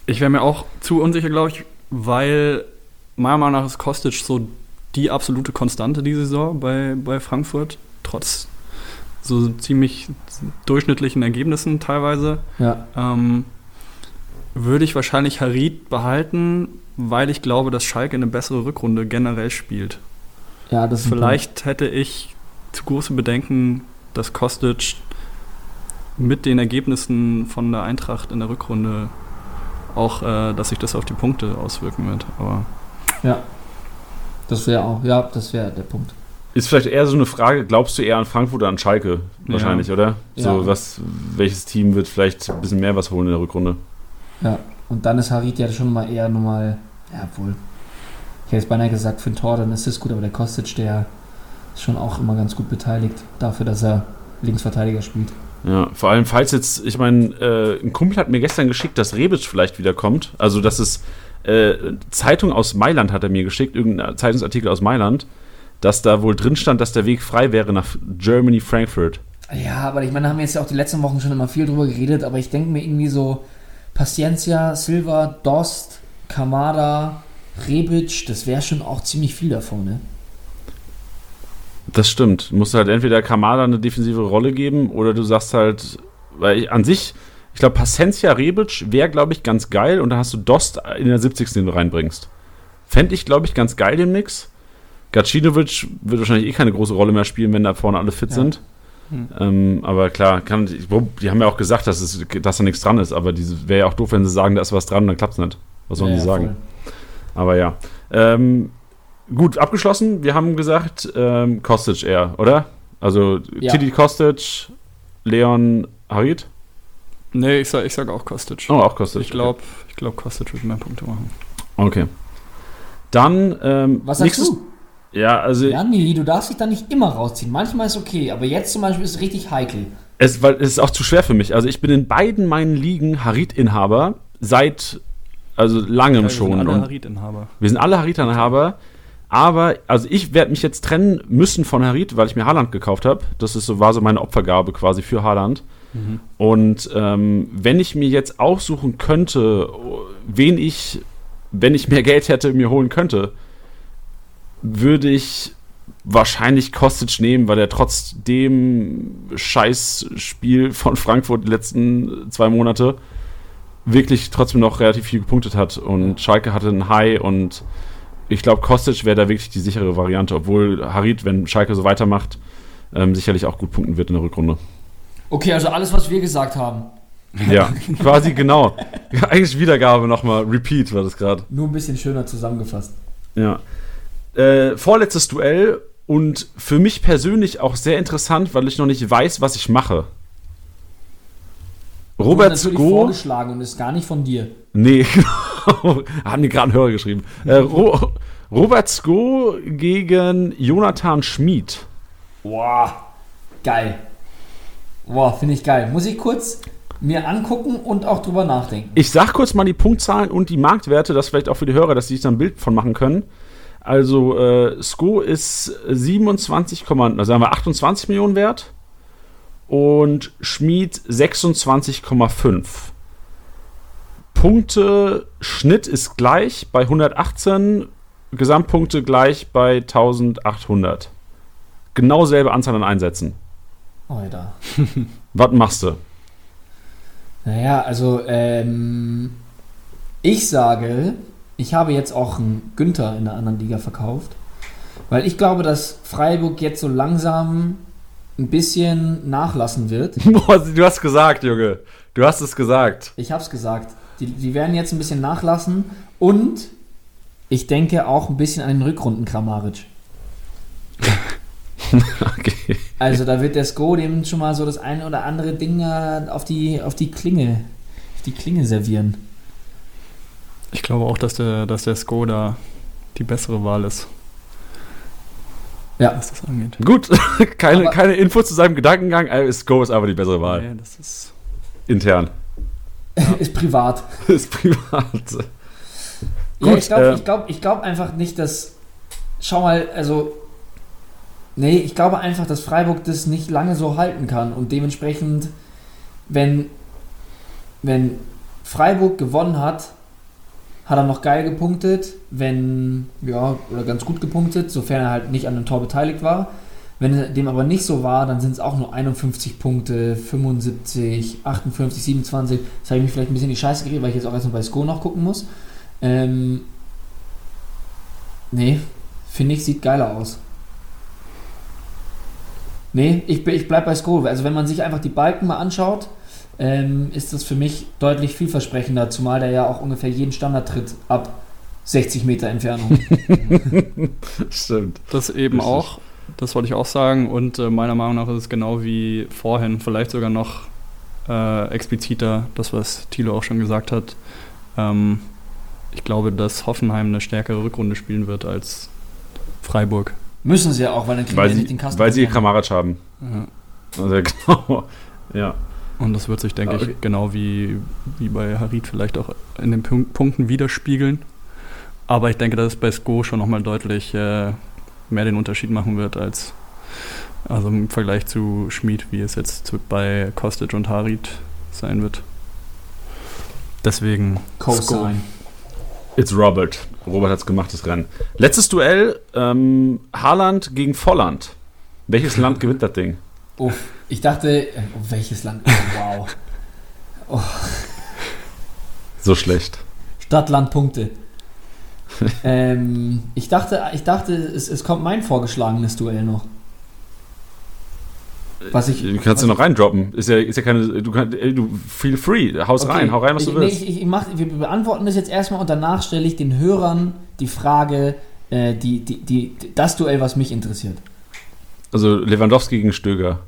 Ich wäre mir auch zu unsicher, glaube ich, weil meiner Meinung nach ist Kostic so die absolute Konstante die Saison bei, bei Frankfurt, trotz so ziemlich durchschnittlichen Ergebnissen teilweise. Ja. Ähm, würde ich wahrscheinlich Harit behalten, weil ich glaube, dass Schalke eine bessere Rückrunde generell spielt. Ja, das Vielleicht hätte ich zu große Bedenken, dass Kostic mit den Ergebnissen von der Eintracht in der Rückrunde auch, äh, dass sich das auf die Punkte auswirken wird. Aber. Ja. Das wäre auch, ja, das wäre der Punkt. Ist vielleicht eher so eine Frage, glaubst du eher an Frankfurt oder an Schalke? Ja. Wahrscheinlich, oder? So, Ja. was, welches Team wird vielleicht ein bisschen mehr was holen in der Rückrunde? Ja. Und dann ist Harit ja schon mal eher nochmal, ja, wohl. Ich hätte jetzt beinahe gesagt, für ein Tor, dann ist es gut, aber der Kostic, der ist schon auch immer ganz gut beteiligt, dafür, dass er Linksverteidiger spielt. Ja, vor allem, falls jetzt, ich meine, äh, ein Kumpel hat mir gestern geschickt, dass Rebic vielleicht wieder kommt. Also, dass es äh, Zeitung aus Mailand hat er mir geschickt, irgendein Zeitungsartikel aus Mailand, dass da wohl drin stand, dass der Weg frei wäre nach Germany, Frankfurt. Ja, aber ich meine, da haben wir jetzt ja auch die letzten Wochen schon immer viel drüber geredet, aber ich denke mir irgendwie so, Paciencia, Silva, Dost, Kamada, Rebic, das wäre schon auch ziemlich viel davon, ne? Das stimmt. Du musst halt entweder Kamada eine defensive Rolle geben oder du sagst halt, weil ich, an sich, ich glaube, Pacencia Rebic wäre, glaube ich, ganz geil und dann hast du Dost in der 70. den du reinbringst. Fände ich, glaube ich, ganz geil den Mix. Gacinovic wird wahrscheinlich eh keine große Rolle mehr spielen, wenn da vorne alle fit Ja. sind. Hm. Ähm, aber klar, kann, ich, die haben ja auch gesagt, dass, es, dass da nichts dran ist, aber wäre ja auch doof, wenn sie sagen, da ist was dran, dann klappt es nicht. Was sollen Ja, die sagen? voll. Aber ja. Ähm, gut, abgeschlossen. Wir haben gesagt, ähm, Kostic eher, oder? Also Ja. Titi Kostic, Leon Harit. nee, ich sag, ich sag auch Kostic. Oh, auch Kostic. ich glaube, ich glaub, Kostic wird mehr Punkte machen. Okay. Dann, ähm, Was sagst nächstes, du? Ja, also Ja, nee, du darfst dich da nicht immer rausziehen. Manchmal ist okay, aber jetzt zum Beispiel ist es richtig heikel. es, weil, es ist auch zu schwer für mich. Also ich bin in beiden meinen Ligen Harit-Inhaber seit also langem Wir schon. sind alle Harit-Inhaber. wir sind alle Harit-Inhaber. Aber, also ich werde mich jetzt trennen müssen von Harit, weil ich mir Haaland gekauft habe. Das ist so, war so meine Opfergabe quasi für Haaland. Mhm. Und ähm, wenn ich mir jetzt aussuchen könnte, wen ich, wenn ich mehr Geld hätte, mir holen könnte, würde ich wahrscheinlich Kostic nehmen, weil er trotz dem Scheißspiel von Frankfurt die letzten zwei Monate wirklich trotzdem noch relativ viel gepunktet hat. Und Schalke hatte einen High und ich glaube, Kostic wäre da wirklich die sichere Variante, obwohl Harit, wenn Schalke so weitermacht, ähm, sicherlich auch gut punkten wird in der Rückrunde. Okay, also alles, was wir gesagt haben. Ja, quasi genau. [laughs] Eigentlich Wiedergabe nochmal, Repeat war das gerade. Nur ein bisschen schöner zusammengefasst. Ja. Äh, vorletztes Duell und für mich persönlich auch sehr interessant, weil ich noch nicht weiß, was ich mache. Robert Sko. vorgeschlagen und ist gar nicht von dir. Nee, [laughs] haben die gerade einen Hörer geschrieben. Äh, Ro Robert Sko gegen Jonathan Schmid. Boah, geil. Boah, finde ich geil. Muss ich kurz mir angucken und auch drüber nachdenken. Ich sag kurz mal die Punktzahlen und die Marktwerte, das vielleicht auch für die Hörer, dass sie sich da ein Bild von machen können. Also, äh, Sko ist 27, also sagen wir 28 Millionen wert. und Schmid 26,5. Punkte Schnitt ist gleich bei 118, Gesamtpunkte gleich bei 1800. Genau selbe Anzahl an Einsätzen. Alter. [laughs] Was machst du? Naja, also ähm, ich sage, ich habe jetzt auch einen Günther in der anderen Liga verkauft, weil ich glaube, dass Freiburg jetzt so langsam ein bisschen nachlassen wird. [laughs] Boah, du hast gesagt, Junge. Du hast es gesagt. Ich habe es gesagt. Die, die werden jetzt ein bisschen nachlassen und ich denke auch ein bisschen an den Rückrunden Kramaric. [laughs] okay. Also da wird der Sko dem schon mal so das eine oder andere Ding äh, auf die, auf die Klinge, auf die Klinge servieren. Ich glaube auch, dass der, dass der Skoda die bessere Wahl ist, Ja. was das angeht. Gut, [laughs] keine, Aber- keine Infos zu seinem Gedankengang. Äh, Go ist aber die bessere Wahl. Nee, das ist Intern. [laughs] Ist privat. ist privat. Ja, Gut, ich glaube äh, ich glaub, ich glaub einfach nicht, dass. Schau mal, also. Nee, ich glaube einfach, dass Freiburg das nicht lange so halten kann. Und dementsprechend, wenn, wenn Freiburg gewonnen hat, hat er noch geil gepunktet. Wenn, ja, oder ganz gut gepunktet, sofern er halt nicht an dem Tor beteiligt war. Wenn dem aber nicht so war, dann sind es auch nur 51 Punkte, 75, 58, 27. Das habe ich mich vielleicht ein bisschen in die Scheiße geredet, weil ich jetzt auch erstmal bei Sko noch gucken muss. Ähm, nee, finde ich, sieht geiler aus. Nee, ich, bin- ich bleib bei Sko. Also wenn man sich einfach die Balken mal anschaut, ähm, ist das für mich deutlich vielversprechender, zumal der ja auch ungefähr jeden Standard tritt ab 60 Meter Entfernung. [laughs] Stimmt. das eben Richtig. auch. Das wollte ich auch sagen. Und äh, meiner Meinung nach ist es genau wie vorhin, vielleicht sogar noch äh, expliziter, das, was Thilo auch schon gesagt hat. Ähm, ich glaube, dass Hoffenheim eine stärkere Rückrunde spielen wird als Freiburg. Müssen sie ja auch, weil dann kriegen Weil sie nicht den Kasten. weil sie. Kramaric haben. Ja. Also [laughs] genau. Ja. Und das wird sich, denke Okay. ich, genau wie, wie bei Harit vielleicht auch in den Punk Punkten widerspiegeln. Aber ich denke, dass es bei Sko schon nochmal deutlich äh, mehr den Unterschied machen wird als also im Vergleich zu Schmid, wie es jetzt zu, bei Kostic und Harit sein wird. Deswegen Sko. It's Robert. Robert hat's gemacht, das Rennen. Letztes Duell, ähm, Haaland gegen Volland. Welches Land gewinnt das Ding? Uff, ich dachte, oh, welches Land? Oh, wow. So schlecht. Stadt, Land, Punkte. ähm, ich dachte, ich dachte es, es kommt mein vorgeschlagenes Duell noch. Was ich. Du kannst du noch reindroppen. Ist ja, ist ja keine. Du kannst. Du feel free. Haus Okay, rein, hau rein, was ich, du nee, willst. ich, ich mach, wir beantworten das jetzt erstmal und danach stelle ich den Hörern die Frage, äh, die, die, die, das Duell, was mich interessiert. Also Lewandowski gegen Stöger.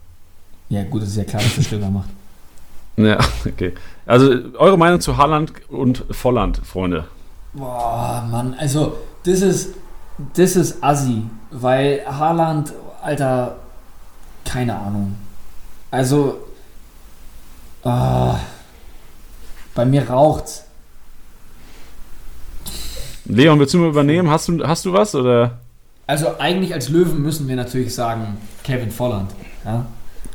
Ja, gut, das ist ja klar, dass der Stöger macht. [laughs] Ja, okay. Also eure Meinung zu Haaland und Volland, Freunde. Boah, Mann, also, das ist, das ist assi, weil Haaland, Alter, keine Ahnung. Also, ah, bei mir raucht's. Leon, willst du mal übernehmen? Hast du, hast du was? Oder? Also, eigentlich als Löwen müssen wir natürlich sagen, Kevin Volland. Ja?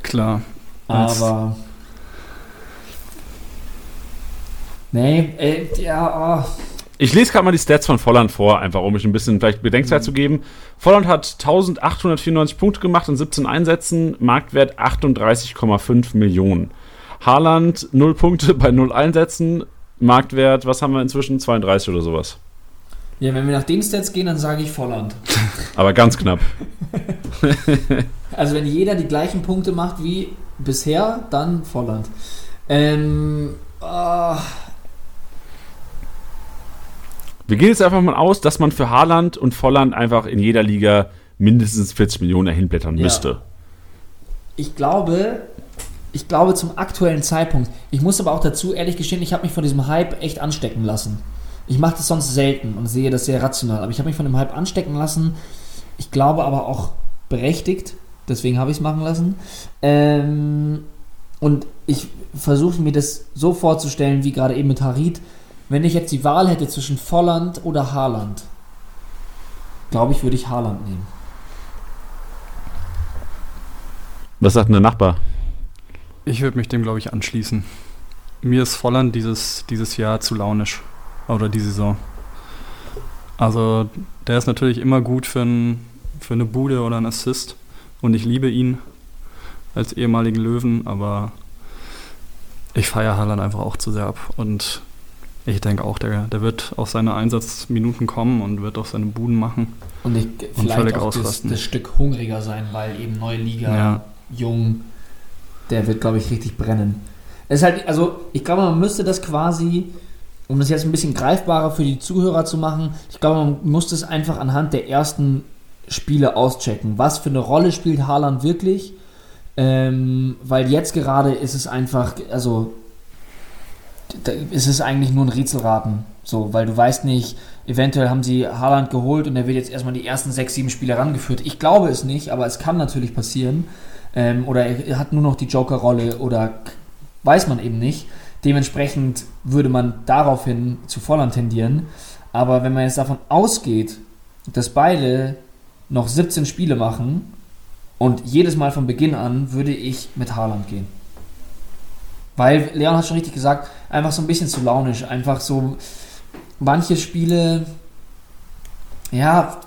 klar. Aber. Nee, äh, ja, oh. Ich lese gerade mal die Stats von Volland vor, einfach um mich ein bisschen vielleicht Bedenkzeit zu geben. Volland hat 1894 Punkte gemacht in 17 Einsätzen, Marktwert 38,5 Millionen. Haaland 0 Punkte [laughs] bei 0 Einsätzen, Marktwert, was haben wir inzwischen? 32 oder sowas. ja, wenn wir nach den Stats gehen, dann sage ich Volland. [laughs] Aber ganz knapp. [laughs] Also wenn jeder die gleichen Punkte macht wie bisher, dann Volland. Ähm, ah, Wir gehen jetzt einfach mal aus, dass man für Haaland und Volland einfach in jeder Liga mindestens 40 Millionen dahin blättern Ja. müsste. ich glaube, ich glaube zum aktuellen Zeitpunkt. Ich muss aber auch dazu ehrlich gestehen, ich habe mich von diesem Hype echt anstecken lassen. Ich mache das sonst selten und sehe das sehr rational, aber ich habe mich von dem Hype anstecken lassen. Ich glaube aber auch berechtigt, deswegen habe ich es machen lassen. Ähm, und ich versuche mir das so vorzustellen, wie gerade eben mit Harit. Wenn ich jetzt die Wahl hätte zwischen Volland oder Haaland, glaube ich, würde ich Haaland nehmen. Was sagt denn der Nachbar? Ich würde mich dem, glaube ich, anschließen. Mir ist Volland dieses, dieses Jahr zu launisch. Oder die Saison. Also, der ist natürlich immer gut für, ein, für eine Bude oder einen Assist. Und ich liebe ihn als ehemaligen Löwen, aber ich feiere Haaland einfach auch zu sehr ab. Und ich denke auch, der, der wird auf seine Einsatzminuten kommen und wird auch seine Buden machen. Und ich, vielleicht völlig auch das, das Stück hungriger sein, weil eben neue Liga, Ja. jung, der wird, glaube ich, richtig brennen. Es ist halt, also ich glaube, man müsste das quasi, um das jetzt ein bisschen greifbarer für die Zuhörer zu machen, ich glaube, man muss das einfach anhand der ersten Spiele auschecken. Was für eine Rolle spielt Haaland wirklich? Ähm, weil jetzt gerade ist es einfach, also ist es eigentlich nur ein Rätselraten. So, weil du weißt nicht, eventuell haben sie Haaland geholt und er wird jetzt erstmal die ersten sechs, sieben Spiele rangeführt. Ich glaube es nicht, aber es kann natürlich passieren. Ähm, oder er hat nur noch die Joker-Rolle oder weiß man eben nicht. Dementsprechend würde man daraufhin zu Volland tendieren. Aber wenn man jetzt davon ausgeht, dass beide noch 17 Spiele machen und jedes Mal von Beginn an, würde ich mit Haaland gehen. Weil, Leon hat schon richtig gesagt, einfach so ein bisschen zu launisch. Einfach so, manche Spiele, ja,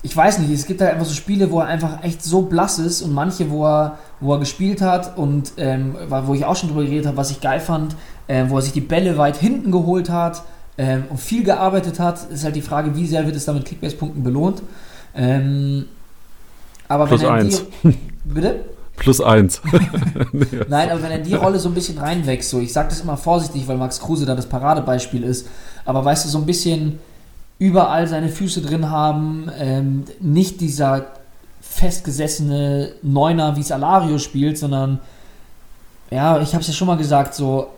ich weiß nicht, es gibt halt einfach so Spiele, wo er einfach echt so blass ist und manche, wo er, wo er gespielt hat und ähm, wo ich auch schon drüber geredet habe, was ich geil fand, ähm, wo er sich die Bälle weit hinten geholt hat ähm, und viel gearbeitet hat, ist halt die Frage, wie sehr wird es damit Kickbase-Punkten belohnt. Ähm, aber Plus wenn er eins. die. Bitte? Plus eins. [laughs] Nein, aber wenn er in die Rolle so ein bisschen reinwächst, so, ich sage das immer vorsichtig, weil Max Kruse da das Paradebeispiel ist, aber weißt du, so ein bisschen überall seine Füße drin haben, ähm, nicht dieser festgesessene Neuner, wie es Alario spielt, sondern, ja, ich habe es ja schon mal gesagt, so,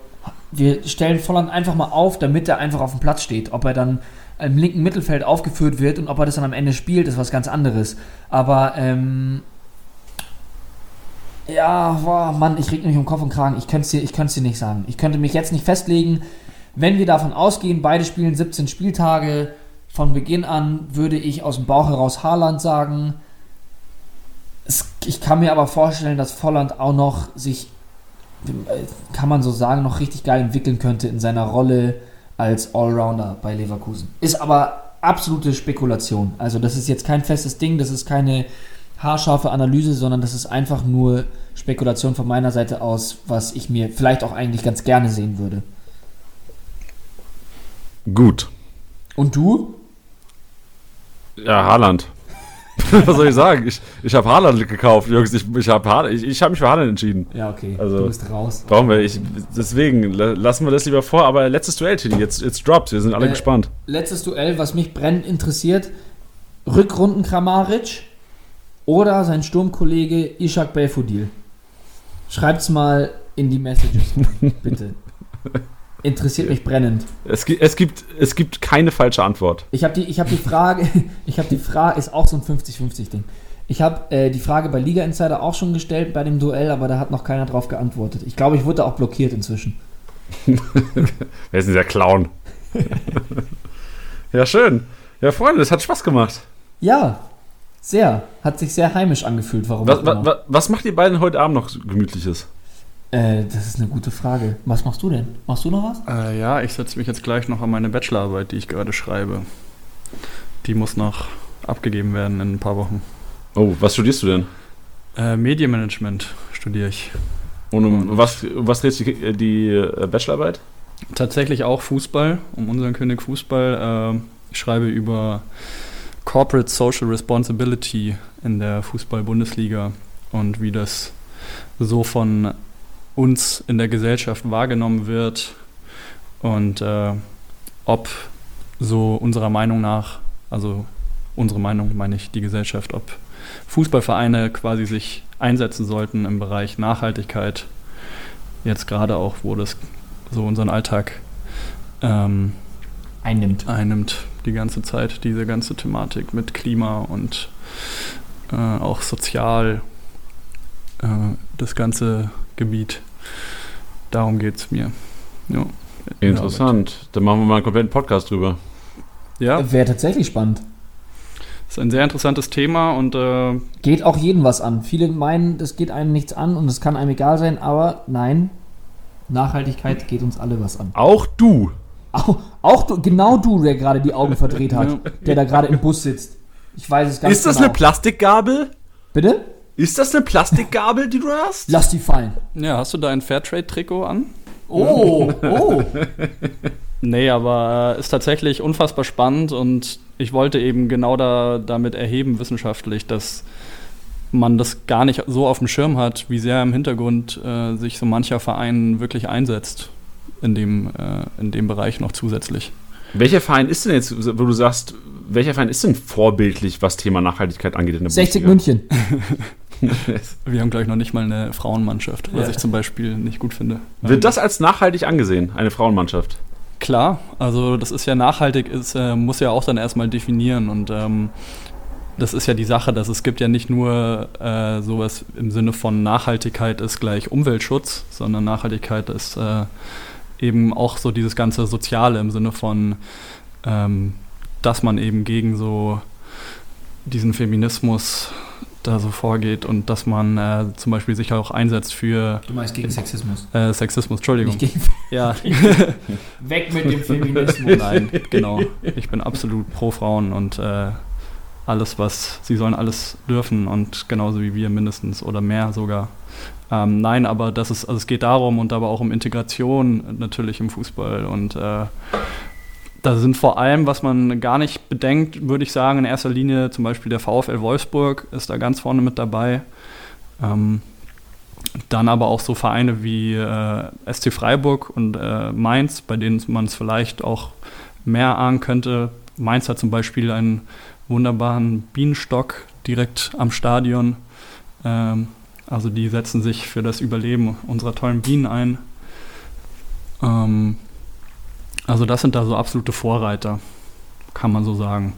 wir stellen Volland einfach mal auf, damit er einfach auf dem Platz steht. Ob er dann im linken Mittelfeld aufgeführt wird und ob er das dann am Ende spielt, ist was ganz anderes. Aber, ähm, ja, boah, Mann, ich reg mich um Kopf und Kragen. Ich könnte es dir, nicht sagen. Ich könnte mich jetzt nicht festlegen. Wenn wir davon ausgehen, beide spielen 17 Spieltage, von Beginn an würde ich aus dem Bauch heraus Haaland sagen. Es, ich kann mir aber vorstellen, dass Volland auch noch sich, äh, kann man so sagen, noch richtig geil entwickeln könnte in seiner Rolle als Allrounder bei Leverkusen. Ist aber absolute Spekulation. Also das ist jetzt kein festes Ding, das ist keine haarscharfe Analyse, sondern das ist einfach nur Spekulation von meiner Seite aus, was ich mir vielleicht auch eigentlich ganz gerne sehen würde. Gut. Und du? Ja, Haaland. [laughs] Was soll ich sagen? Ich, ich habe Haaland gekauft, Jungs. Ich, ich habe ich, ich hab mich für Haaland entschieden. Ja, okay. Also- du bist raus. Brauchen wir. Ich, deswegen la- lassen wir das lieber vor. Aber letztes Duell, Tilly, jetzt, jetzt droppt. Wir sind alle Äh, gespannt. Letztes Duell, was mich brennend interessiert: Rückrunden Kramaric oder sein Sturmkollege Ishak Belfodil. Schreibt's mal in die Messages, [laughs] bitte. Interessiert mich brennend. Es, gi- es, gibt, es gibt keine falsche Antwort. Ich habe die, ich hab die Frage, [laughs] ich habe die Frage, ist auch so ein 50-50-Ding. Ich habe äh, die Frage bei Liga Insider auch schon gestellt bei dem Duell, aber da hat noch keiner drauf geantwortet. Ich glaube, ich wurde auch blockiert inzwischen. Wer ist denn der Clown? [laughs] ja, schön. Ja, Freunde, es hat Spaß gemacht. Ja, sehr. Hat sich sehr heimisch angefühlt, warum Was, immer. was, was macht ihr beiden heute Abend noch Gemütliches? Äh, das ist eine gute Frage. Was machst du denn? Machst du noch was? Äh, ja, ich setze mich jetzt gleich noch an meine Bachelorarbeit, die ich gerade schreibe. Die muss noch abgegeben werden in ein paar Wochen. Oh, was studierst du denn? Äh, Medienmanagement studiere ich. Und um was, um was dreht sich die, die äh, Bachelorarbeit? Tatsächlich auch Fußball, um unseren König Fußball. Äh, ich schreibe über Corporate Social Responsibility in der Fußball-Bundesliga und wie das so von uns in der Gesellschaft wahrgenommen wird und äh, ob so unserer Meinung nach, also unsere Meinung meine ich die Gesellschaft, ob Fußballvereine quasi sich einsetzen sollten im Bereich Nachhaltigkeit. Jetzt gerade auch, wo das so unseren Alltag ähm, Einnimmt. einnimmt, die ganze Zeit, diese ganze Thematik mit Klima und äh, auch sozial, äh, das ganze Gebiet. Darum geht es mir. Ja. Interessant. Dann machen wir mal einen kompletten Podcast drüber. Ja, Wäre tatsächlich spannend. ist ein sehr interessantes Thema und äh, Geht auch jeden was an. Viele meinen, das geht einem nichts an und es kann einem egal sein, aber nein, Nachhaltigkeit geht uns alle was an. Auch du. Auch, auch du, genau du, der gerade die Augen verdreht hat, der da gerade im Bus sitzt. Ich weiß es ganz Ist das genau. eine Plastikgabel? Bitte? Ist das eine Plastikgabel, die du hast? Lass die fallen. ja, hast du da ein Fairtrade-Trikot an? Oh, oh. [laughs] Nee, aber äh, ist tatsächlich unfassbar spannend und ich wollte eben genau da, damit erheben wissenschaftlich, dass man das gar nicht so auf dem Schirm hat, wie sehr im Hintergrund äh, sich so mancher Verein wirklich einsetzt in dem, äh, in dem Bereich noch zusätzlich. Welcher Verein ist denn jetzt, wo du sagst, welcher Verein ist denn vorbildlich, was Thema Nachhaltigkeit angeht in der 60 Bundesliga? München. [laughs] Wir haben, glaube ich, noch nicht mal eine Frauenmannschaft, was Ja. ich zum Beispiel nicht gut finde. Wird das als nachhaltig angesehen, eine Frauenmannschaft? Klar, also das ist ja nachhaltig, ist, äh, muss ja auch dann erstmal definieren und ähm, das ist ja die Sache, dass es gibt ja nicht nur äh, sowas im Sinne von Nachhaltigkeit ist gleich Umweltschutz, sondern Nachhaltigkeit ist äh, eben auch so dieses ganze Soziale im Sinne von, ähm, dass man eben gegen so diesen Feminismus da so vorgeht und dass man äh, zum Beispiel sich auch einsetzt für Du meinst gegen Sexismus. äh, Sexismus, Entschuldigung. Gegen, [laughs] Ja, [laughs] weg mit dem Feminismus. Nein, genau. Ich bin absolut pro Frauen und äh, alles, was sie sollen alles dürfen und genauso wie wir mindestens oder mehr sogar. Ähm, nein, aber das ist, also es geht darum und aber auch um Integration natürlich im Fußball und äh, da sind vor allem, was man gar nicht bedenkt, würde ich sagen, in erster Linie zum Beispiel der VfL Wolfsburg ist da ganz vorne mit dabei. Ähm, dann aber auch so Vereine wie äh, SC Freiburg und äh, Mainz, bei denen man es vielleicht auch mehr ahnen könnte. Mainz hat zum Beispiel einen wunderbaren Bienenstock direkt am Stadion. Ähm, also die setzen sich für das Überleben unserer tollen Bienen ein. Ähm, also das sind da so absolute Vorreiter, kann man so sagen.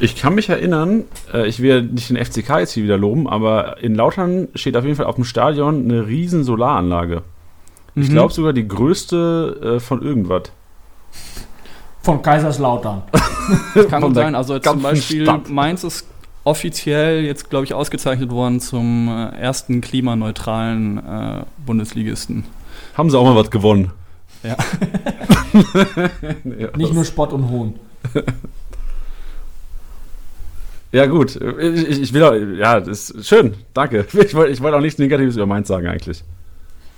Ich kann mich erinnern, äh, ich will nicht den FCK jetzt hier wieder loben, aber in Lautern steht auf jeden Fall auf dem Stadion eine riesen Solaranlage. Ich Mhm. glaube sogar die größte äh, von irgendwas. Von Kaiserslautern. [laughs] Das kann Von gut sein. Also zum Beispiel Stadt. Mainz ist offiziell jetzt, glaube ich, ausgezeichnet worden zum äh, ersten klimaneutralen äh, Bundesligisten. Haben sie auch mal was gewonnen. Ja. [laughs] ja, Nicht nur Spott und Hohn. Ja, gut. Ich, ich will auch, ja, das ist schön. Danke. [laughs] Ich wollte ich wollte auch nichts Negatives über Mainz sagen, eigentlich.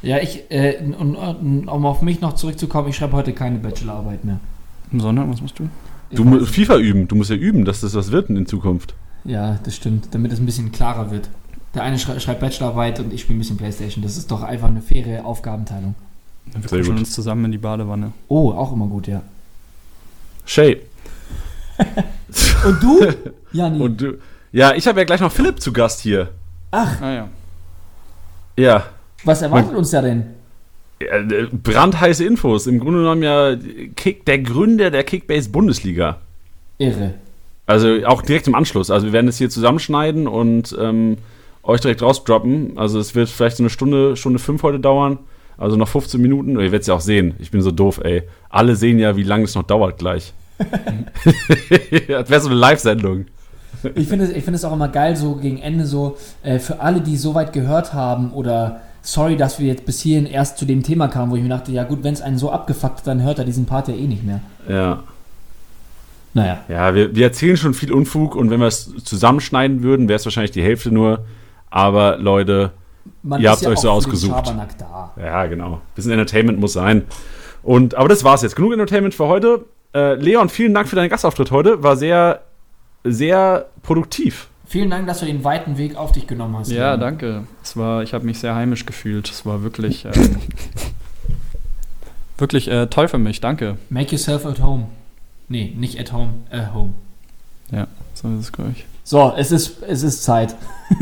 Ja, ich, äh, und, und, um auf mich noch zurückzukommen, ich schreibe heute keine Bachelorarbeit mehr. Sondern, was machst du? Du musst FIFA üben. Du musst ja üben, dass das was wird in Zukunft. Ja, das stimmt, damit es ein bisschen klarer wird. Der eine schrei schreibt Bachelorarbeit und ich spiele ein bisschen Playstation. Das ist doch einfach eine faire Aufgabenteilung. Wir Sehr kuscheln gut. uns zusammen in die Badewanne. Oh, auch immer gut, ja. Shay. Und du? [laughs] Jani. Und du, ja, ich habe ja gleich noch Philipp zu Gast hier. Ach, Ah ja. Ja. was erwartet uns da denn? Äh, brandheiße Infos. Im Grunde genommen ja Kick, der Gründer der Kickbase Bundesliga. Irre. Also auch direkt im Anschluss. Also wir werden es hier zusammenschneiden und ähm, euch direkt rausdroppen. Also es wird vielleicht so eine Stunde, Stunde fünf heute dauern. Also noch 15 Minuten. Ihr werdet es ja auch sehen. Ich bin so doof, ey. Alle sehen ja, wie lange es noch dauert gleich. [laughs] das wäre so eine Live-Sendung. Ich finde es ich es auch immer geil, so gegen Ende so, äh, für alle, die so weit gehört haben oder sorry, dass wir jetzt bis hierhin erst zu dem Thema kamen, wo ich mir dachte, ja gut, wenn es einen so abgefuckt hat, dann hört er diesen Part ja eh nicht mehr. Ja. Naja. Ja, wir, wir erzählen schon viel Unfug und wenn wir es zusammenschneiden würden, wäre es wahrscheinlich die Hälfte nur. Aber Leute, Man Ihr habt euch so ausgesucht. Schabernack da. Ja, genau. Bisschen Entertainment muss sein. Und, aber das war's jetzt. Genug Entertainment für heute. Äh, Leon, vielen Dank für deinen Gastauftritt heute. War sehr, sehr produktiv. Vielen Dank, dass du den weiten Weg auf dich genommen hast. Ja, Leon. danke. Es war, ich habe mich sehr heimisch gefühlt. Es war wirklich, ähm, [laughs] wirklich äh, toll für mich. Danke. Make yourself at home. Nee, nicht at home, at home. So ist es, glaube ich. So, es ist, es ist Zeit. [laughs]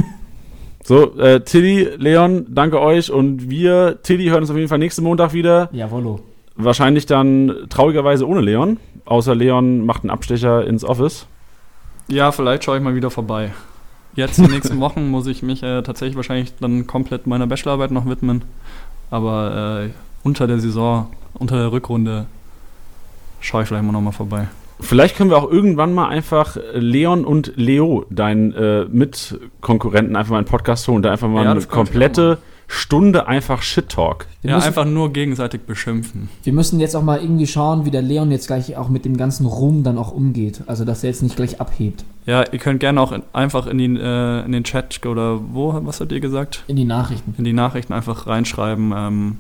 So, äh, Tilly, Leon, danke euch. Und wir, Tilly, hören uns auf jeden Fall nächsten Montag wieder. Jawollo. Wahrscheinlich dann traurigerweise ohne Leon. Außer Leon macht einen Abstecher ins Office. Ja, vielleicht schaue ich mal wieder vorbei. Jetzt in den nächsten [laughs] Wochen muss ich mich äh, tatsächlich wahrscheinlich dann komplett meiner Bachelorarbeit noch widmen. Aber äh, unter der Saison, unter der Rückrunde schaue ich vielleicht mal nochmal vorbei. Vielleicht können wir auch irgendwann mal einfach Leon und Leo, deinen äh, Mitkonkurrenten, einfach mal einen Podcast holen und da einfach mal Ja, eine komplette Stunde einfach Shit-Talk. Ja, müssen, einfach nur gegenseitig beschimpfen. wir müssen jetzt auch mal irgendwie schauen, wie der Leon jetzt gleich auch mit dem ganzen Ruhm dann auch umgeht. Also, dass er jetzt nicht gleich abhebt Ja, ihr könnt gerne auch in, einfach in, die, äh, in den Chat oder wo, was habt ihr gesagt? in die Nachrichten. In die Nachrichten einfach reinschreiben, ähm,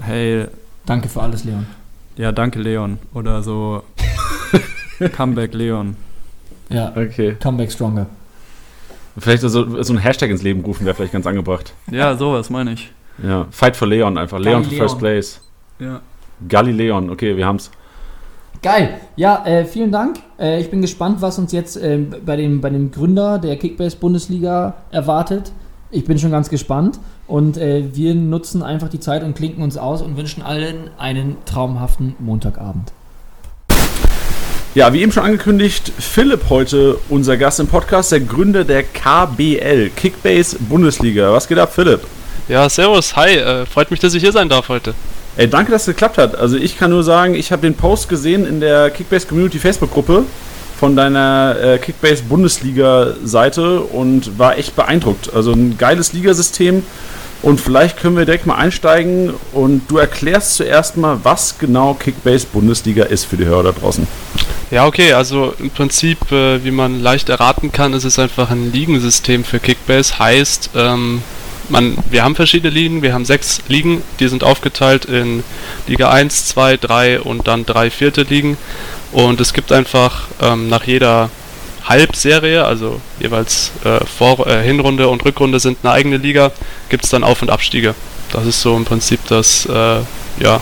hey, Danke für alles, Leon. Ja, danke Leon. Oder so, [laughs] Comeback Leon. Ja, Okay. Comeback Stronger. Vielleicht so, so ein Hashtag ins Leben rufen wäre vielleicht ganz angebracht. Ja, sowas meine ich. Ja. Fight for Leon einfach. Leon for Galileon. First Place. Ja. Galileon, okay, wir haben's. Geil. Ja, äh, vielen Dank. Äh, ich bin gespannt, was uns jetzt äh, bei, dem, bei dem Gründer der Kickbase-Bundesliga erwartet. Ich bin schon ganz gespannt. Und äh, wir nutzen einfach die Zeit und klinken uns aus und wünschen allen einen traumhaften Montagabend. Ja, wie eben schon angekündigt, Philipp heute unser Gast im Podcast, der Gründer der KBL, Kickbase Bundesliga. Was geht ab, Philipp? Ja, servus, hi, äh, freut mich, dass ich hier sein darf heute. Ey, danke, dass es geklappt hat. Also ich kann nur sagen, ich habe den Post gesehen in der Kickbase Community Facebook-Gruppe von deiner äh, Kickbase Bundesliga-Seite und war echt beeindruckt. Also ein geiles Ligasystem und vielleicht können wir direkt mal einsteigen und du erklärst zuerst mal, was genau Kickbase Bundesliga ist für die Hörer da draußen. Ja, okay, also im Prinzip, äh, wie man leicht erraten kann, ist es einfach ein Ligensystem für Kickbase. Heißt, ähm, man, wir haben verschiedene Ligen, wir haben sechs Ligen, die sind aufgeteilt in Liga 1, 2, 3 und dann drei vierte Ligen. Und es gibt einfach ähm, nach jeder Halbserie, also jeweils äh, Vor äh, Hinrunde und Rückrunde sind eine eigene Liga, gibt es dann Auf- und Abstiege. Das ist so im Prinzip das, äh, ja,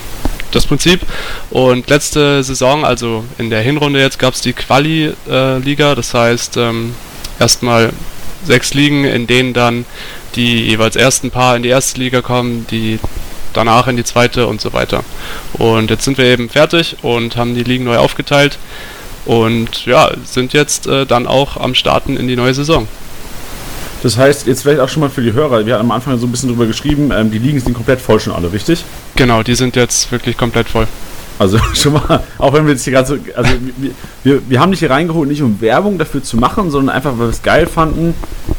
das Prinzip. Und letzte Saison, also in der Hinrunde jetzt, gab es die Quali-Liga. das heißt, ähm, erstmal sechs Ligen, in denen dann die jeweils ersten paar in die erste Liga kommen, die danach in die zweite und so weiter. Und jetzt sind wir eben fertig und haben die Ligen neu aufgeteilt und ja, sind jetzt äh, dann auch am Starten in die neue Saison. Das heißt, jetzt vielleicht auch schon mal für die Hörer, wir hatten am Anfang so ein bisschen drüber geschrieben, ähm, die Ligen sind komplett voll schon alle, richtig? Genau, die sind jetzt wirklich komplett voll. Also [laughs] schon mal, auch wenn wir jetzt hier gerade so, also wir, wir, wir haben dich hier reingeholt, nicht um Werbung dafür zu machen, sondern einfach, weil wir es geil fanden,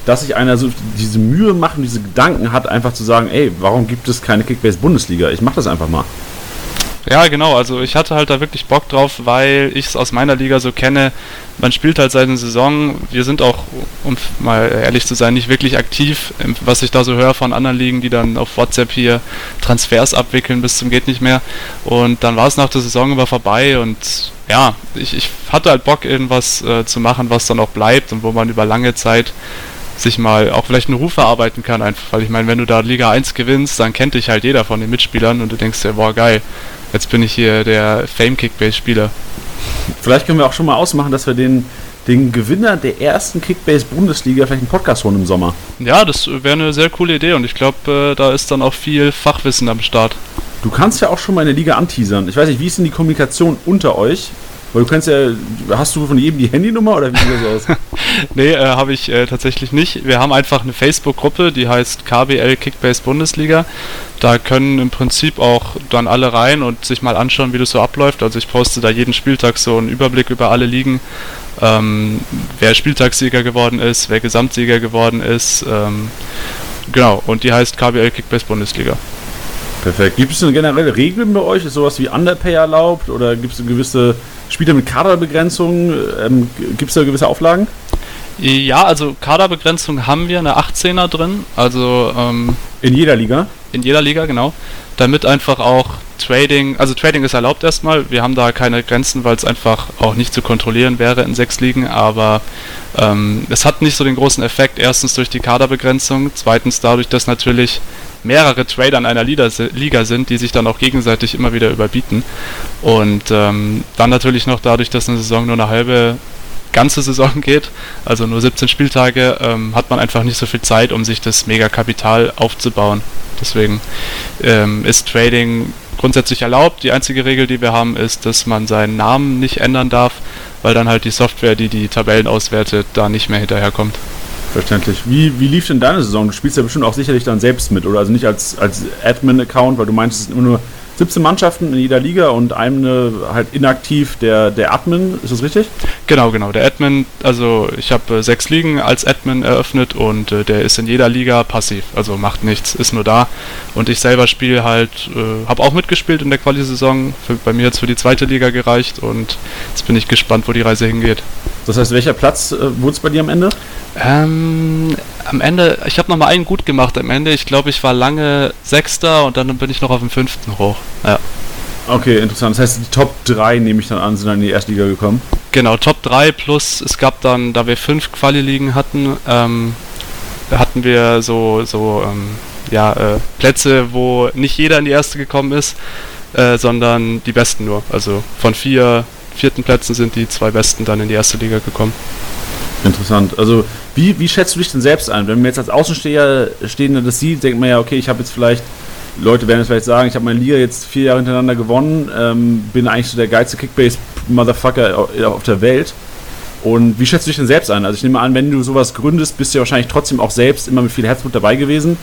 dass sich einer so diese Mühe macht und diese Gedanken hat, einfach zu sagen, ey, warum gibt es keine Kickbase-Bundesliga? Ich mach das einfach mal. Ja, genau. Also ich hatte halt da wirklich Bock drauf, weil ich es aus meiner Liga so kenne. Man spielt halt seit einer Saison. Wir sind auch, um mal ehrlich zu sein, nicht wirklich aktiv, was ich da so höre von anderen Ligen, die dann auf WhatsApp hier Transfers abwickeln bis zum geht nicht mehr. Und dann war es nach der Saison über vorbei und ja, ich, ich hatte halt Bock, irgendwas äh, zu machen, was dann auch bleibt und wo man über lange Zeit sich mal auch vielleicht einen Ruf erarbeiten kann einfach, weil ich meine, wenn du da Liga 1 gewinnst, dann kennt dich halt jeder von den Mitspielern und du denkst dir, boah geil, jetzt bin ich hier der Fame Kickbase Spieler. Vielleicht können wir auch schon mal ausmachen, dass wir den, den Gewinner der ersten Kickbase-Bundesliga vielleicht einen Podcast holen im Sommer. Ja, das wäre eine sehr coole Idee und ich glaube, äh, da ist dann auch viel Fachwissen am Start. Du kannst ja auch schon mal in der Liga anteasern. Ich weiß nicht, wie ist denn die Kommunikation unter euch? Weil du kannst ja, hast du von jedem die Handynummer oder wie sieht das aus? [laughs] Nee, äh, habe ich äh, tatsächlich nicht. Wir haben einfach eine Facebook-Gruppe, die heißt KBL Kickbase Bundesliga. Da können im Prinzip auch dann alle rein und sich mal anschauen, wie das so abläuft. Also ich poste da jeden Spieltag so einen Überblick über alle Ligen, ähm, wer Spieltagssieger geworden ist, wer Gesamtsieger geworden ist. Ähm, genau, und die heißt KBL Kickbase Bundesliga. Perfekt. Gibt es denn generelle Regeln bei euch? Ist sowas wie Underpay erlaubt? Oder gibt es gewisse Spieler mit Kaderbegrenzungen? Ähm, gibt es da gewisse Auflagen? Ja, also Kaderbegrenzung haben wir, eine 18er drin, also ähm, In jeder Liga? in jeder Liga, genau. Damit einfach auch Trading, also Trading ist erlaubt erstmal, wir haben da keine Grenzen, weil es einfach auch nicht zu kontrollieren wäre in sechs Ligen, aber ähm, es hat nicht so den großen Effekt, erstens durch die Kaderbegrenzung, zweitens dadurch, dass natürlich mehrere Trader in einer Liga, sind, die sich dann auch gegenseitig immer wieder überbieten und ähm, dann natürlich noch dadurch, dass eine Saison nur eine halbe ganze Saison [laughs] geht, also nur 17 Spieltage, ähm, hat man einfach nicht so viel Zeit, um sich das Megakapital aufzubauen. Deswegen ähm, ist Trading grundsätzlich erlaubt. Die einzige Regel, die wir haben, ist, dass man seinen Namen nicht ändern darf, weil dann halt die Software, die die Tabellen auswertet, da nicht mehr hinterherkommt. Verständlich. Wie, wie lief denn deine Saison? Du spielst ja bestimmt auch sicherlich dann selbst mit, oder? Also nicht als, als Admin-Account, weil du meinst, es sind immer nur 17 Mannschaften in jeder Liga und eine halt inaktiv der, der Admin, ist das richtig? Genau, genau. Der Admin, also ich habe äh, sechs Ligen als Admin eröffnet und äh, der ist in jeder Liga passiv, also macht nichts, ist nur da. Und ich selber spiele halt, äh, habe auch mitgespielt in der Quali-Saison. Bei mir jetzt für die zweite Liga gereicht und jetzt bin ich gespannt, wo die Reise hingeht. Das heißt, welcher Platz äh, wurde es bei dir am Ende? Ähm, am Ende, ich habe nochmal einen gut gemacht am Ende. Ich glaube, ich war lange Sechster und dann bin ich noch auf den fünften hoch. Ja. Okay, interessant. Das heißt, die Top 3, nehme ich dann an, sind dann in die Erstliga gekommen. Genau, Top 3 plus es gab dann, da wir fünf Quali-Ligen hatten, ähm, hatten wir so, so ähm, ja, äh, Plätze, wo nicht jeder in die erste gekommen ist, äh, sondern die Besten nur. Also von vier vierten Plätzen sind die zwei Besten dann in die erste Liga gekommen. Interessant. Also, wie, wie schätzt du dich denn selbst ein? Wenn man jetzt als Außensteher Stehender das sieht, denkt man ja, okay, ich habe jetzt vielleicht, Leute werden es vielleicht sagen, ich habe meine Liga jetzt vier Jahre hintereinander gewonnen, ähm, bin eigentlich so der geilste Kickbase-Motherfucker auf der Welt. Und wie schätzt du dich denn selbst ein? Also, ich nehme an, wenn du sowas gründest, bist du ja wahrscheinlich trotzdem auch selbst immer mit viel Herzblut dabei gewesen.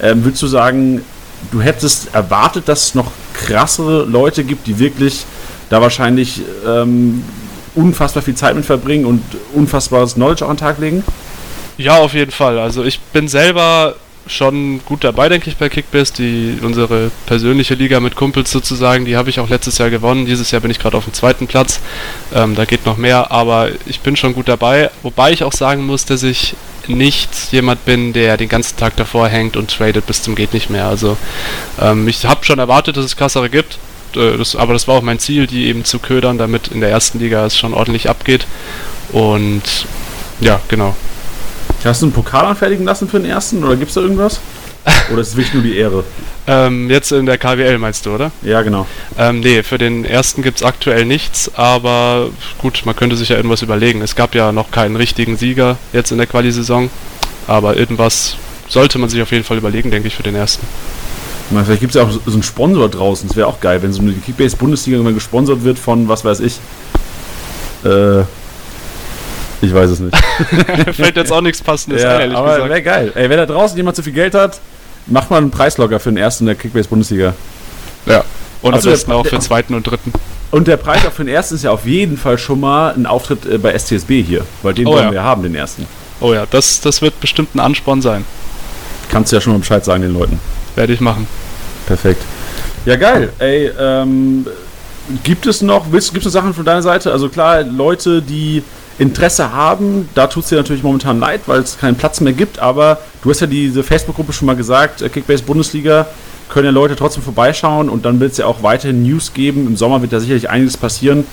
Ähm, würdest du sagen, du hättest erwartet, dass es noch krassere Leute gibt, die wirklich da wahrscheinlich ähm, unfassbar viel Zeit mit verbringen und unfassbares Knowledge auch an den Tag legen? Ja, auf jeden Fall. Also ich bin selber schon gut dabei, denke ich, bei Kickbase. Die, unsere persönliche Liga mit Kumpels sozusagen, die habe ich auch letztes Jahr gewonnen. Dieses Jahr bin ich gerade auf dem zweiten Platz. Ähm, da geht noch mehr, aber ich bin schon gut dabei. Wobei ich auch sagen muss, dass ich nicht jemand bin, der den ganzen Tag davor hängt und tradet bis zum geht nicht mehr. Also ähm, ich habe schon erwartet, dass es krassere gibt. Äh, Das, aber das war auch mein Ziel, die eben zu ködern, damit in der ersten Liga es schon ordentlich abgeht. Und ja, genau. Hast du einen Pokal anfertigen lassen für den ersten oder gibt es da irgendwas? [laughs] Oder ist es wirklich nur die Ehre? Ähm, jetzt in der KWL meinst du, oder? Ja, genau. Ähm, nee, für den ersten gibt es aktuell nichts, aber gut, man könnte sich ja irgendwas überlegen. Es gab ja noch keinen richtigen Sieger jetzt in der Quali-Saison, aber irgendwas sollte man sich auf jeden Fall überlegen, denke ich, für den ersten. Na, Vielleicht gibt es ja auch so so einen Sponsor draußen. Das wäre auch geil, wenn so eine Kickbase-Bundesliga irgendwann gesponsert wird von, was weiß ich. Äh, ich weiß es nicht. [laughs] Fällt jetzt auch nichts Passendes ein, ja, ehrlich aber gesagt. wäre geil. Ey, wenn da draußen jemand zu viel Geld hat, macht mal einen Preislocker für den ersten der Kickbase-Bundesliga. Ja. Und am Achso, der- besten auch für der- zweiten und dritten. Und der Preis auch für den ersten ist ja auf jeden Fall schon mal ein Auftritt äh, bei STSB hier, weil den Oh wollen ja. wir haben, den ersten. Oh ja, das, das wird bestimmt ein Ansporn sein. Kannst du ja schon mal Bescheid sagen den Leuten. Werde ich machen. Perfekt. Ja, geil. Ey, ähm, gibt es noch, willst, gibt es noch Sachen von deiner Seite? Also klar, Leute, die Interesse haben, da tut es dir natürlich momentan leid, weil es keinen Platz mehr gibt, aber du hast ja diese Facebook-Gruppe schon mal gesagt, äh, Kickbase Bundesliga, können ja Leute trotzdem vorbeischauen und dann wird es ja auch weiterhin News geben. Im Sommer wird da sicherlich einiges passieren.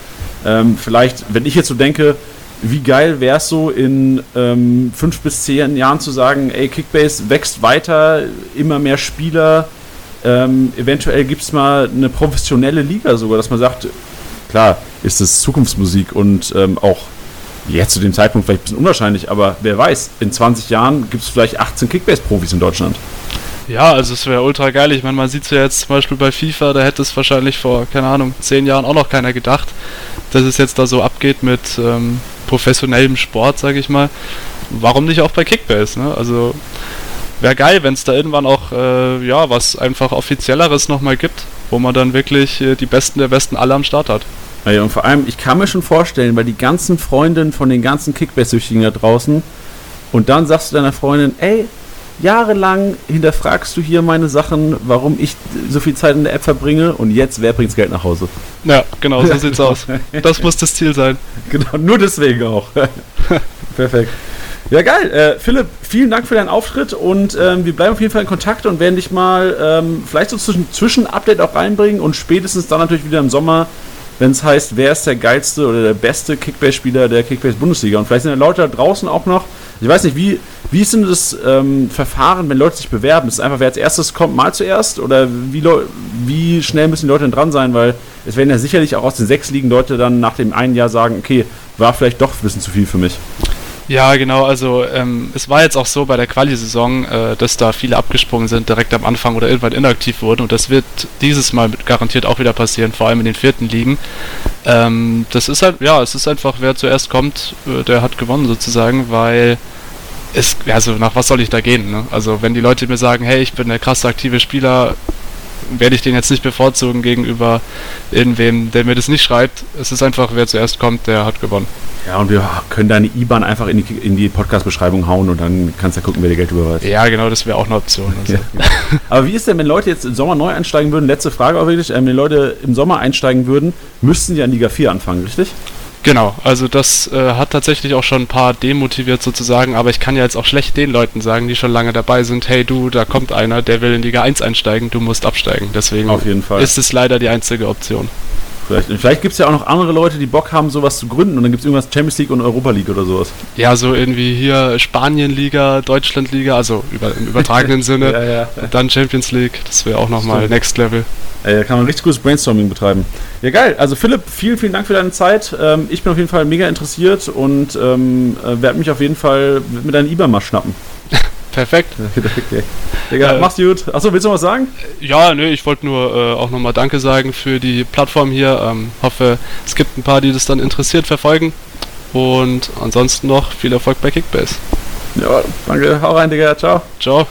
Ähm, vielleicht, wenn ich jetzt so denke, wie geil wäre es so in ähm, fünf bis zehn Jahren zu sagen, ey, Kickbase wächst weiter, immer mehr Spieler, ähm, eventuell gibt es mal eine professionelle Liga sogar, dass man sagt, klar, ist es Zukunftsmusik und ähm, auch jetzt zu dem Zeitpunkt vielleicht ein bisschen unwahrscheinlich, aber wer weiß, in 20 Jahren gibt es vielleicht 18 Kickbase-Profis in Deutschland. Ja, also es wäre ultra geil. Ich meine, man sieht es ja jetzt zum Beispiel bei FIFA, da hätte es wahrscheinlich vor, keine Ahnung, zehn Jahren auch noch keiner gedacht, dass es jetzt da so abgeht mit ähm, professionellem Sport, sage ich mal. Warum nicht auch bei Kickbase, ne? Also wäre geil, wenn es da irgendwann auch, äh, ja, was einfach offizielleres nochmal gibt, wo man dann wirklich äh, die Besten der Besten alle am Start hat. Naja, und vor allem, ich kann mir schon vorstellen, weil die ganzen Freundinnen von den ganzen Kickbase-Süchtigen da draußen und dann sagst du deiner Freundin, ey, jahrelang hinterfragst du hier meine Sachen, warum ich so viel Zeit in der App verbringe und jetzt, wer bringt's Geld nach Hause? Ja, genau, so sieht's aus. [laughs] Das muss das Ziel sein. Genau, nur deswegen auch. [laughs] Perfekt. Ja, geil. Äh, Philipp, vielen Dank für deinen Auftritt und ähm, wir bleiben auf jeden Fall in Kontakt und werden dich mal ähm, vielleicht so zwischen, zwischen Update auch reinbringen und spätestens dann natürlich wieder im Sommer, wenn es heißt, wer ist der geilste oder der beste Kickbase-Spieler der Kickbase-Bundesliga. Und vielleicht sind ja Leute da draußen auch noch, ich weiß nicht, wie, wie ist denn das ähm, Verfahren, wenn Leute sich bewerben? Ist es einfach, wer als erstes kommt, mal zuerst? Oder wie, wie schnell müssen die Leute denn dran sein? Weil es werden ja sicherlich auch aus den sechs Ligen Leute dann nach dem einen Jahr sagen, okay, war vielleicht doch ein bisschen zu viel für mich. Ja, genau. Also ähm, es war jetzt auch so bei der Quali-Saison, äh, dass da viele abgesprungen sind direkt am Anfang oder irgendwann inaktiv wurden. Und das wird dieses Mal garantiert auch wieder passieren, vor allem in den vierten Ligen. Ähm, das ist halt, ja, es ist einfach, wer zuerst kommt, äh, der hat gewonnen sozusagen, weil es, also nach was soll ich da gehen? Ne? Also wenn die Leute mir sagen, hey, ich bin der krasse aktive Spieler, werde ich den jetzt nicht bevorzugen gegenüber irgendwem, der mir das nicht schreibt. Es ist einfach, wer zuerst kommt, der hat gewonnen. Ja, und wir können deine IBAN einfach in die, in die Podcast-Beschreibung hauen und dann kannst du ja gucken, wer dir Geld überweist. Ja, genau, das wäre auch eine Option. Also. Ja. Aber wie ist denn, wenn Leute jetzt im Sommer neu einsteigen würden? Letzte Frage auch wirklich. Ähm, wenn Leute im Sommer einsteigen würden, müssten die an Liga 4 anfangen, richtig? Genau, also das äh, hat tatsächlich auch schon ein paar demotiviert sozusagen, aber ich kann ja jetzt auch schlecht den Leuten sagen, die schon lange dabei sind, hey du, da kommt einer, der will in Liga 1 einsteigen, du musst absteigen. Deswegen Auf jeden Fall. ist es leider die einzige Option. Vielleicht, vielleicht gibt es ja auch noch andere Leute, die Bock haben, sowas zu gründen und dann gibt es irgendwas Champions League und Europa League oder sowas. Ja, so irgendwie hier Spanien-Liga, Deutschland-Liga, also über, im übertragenen [laughs] Sinne, Ja, ja. und dann Champions League, das wäre auch nochmal. Next Level. Ey, da kann man richtig gutes Brainstorming betreiben. Ja, geil. Also Philipp, vielen, vielen Dank für deine Zeit. Ähm, ich bin auf jeden Fall mega interessiert und ähm, äh, werde mich auf jeden Fall mit deinem IBAN mal schnappen. Perfekt. [laughs] okay. Digga, Äh, mach's gut. Achso, willst du noch was sagen? Ja, nö, ich wollte nur äh, auch nochmal Danke sagen für die Plattform hier. Ähm, hoffe, es gibt ein paar, die das dann interessiert verfolgen. Und ansonsten noch viel Erfolg bei Kickbase. Ja, danke. Hau rein, Digga. Ciao. Ciao.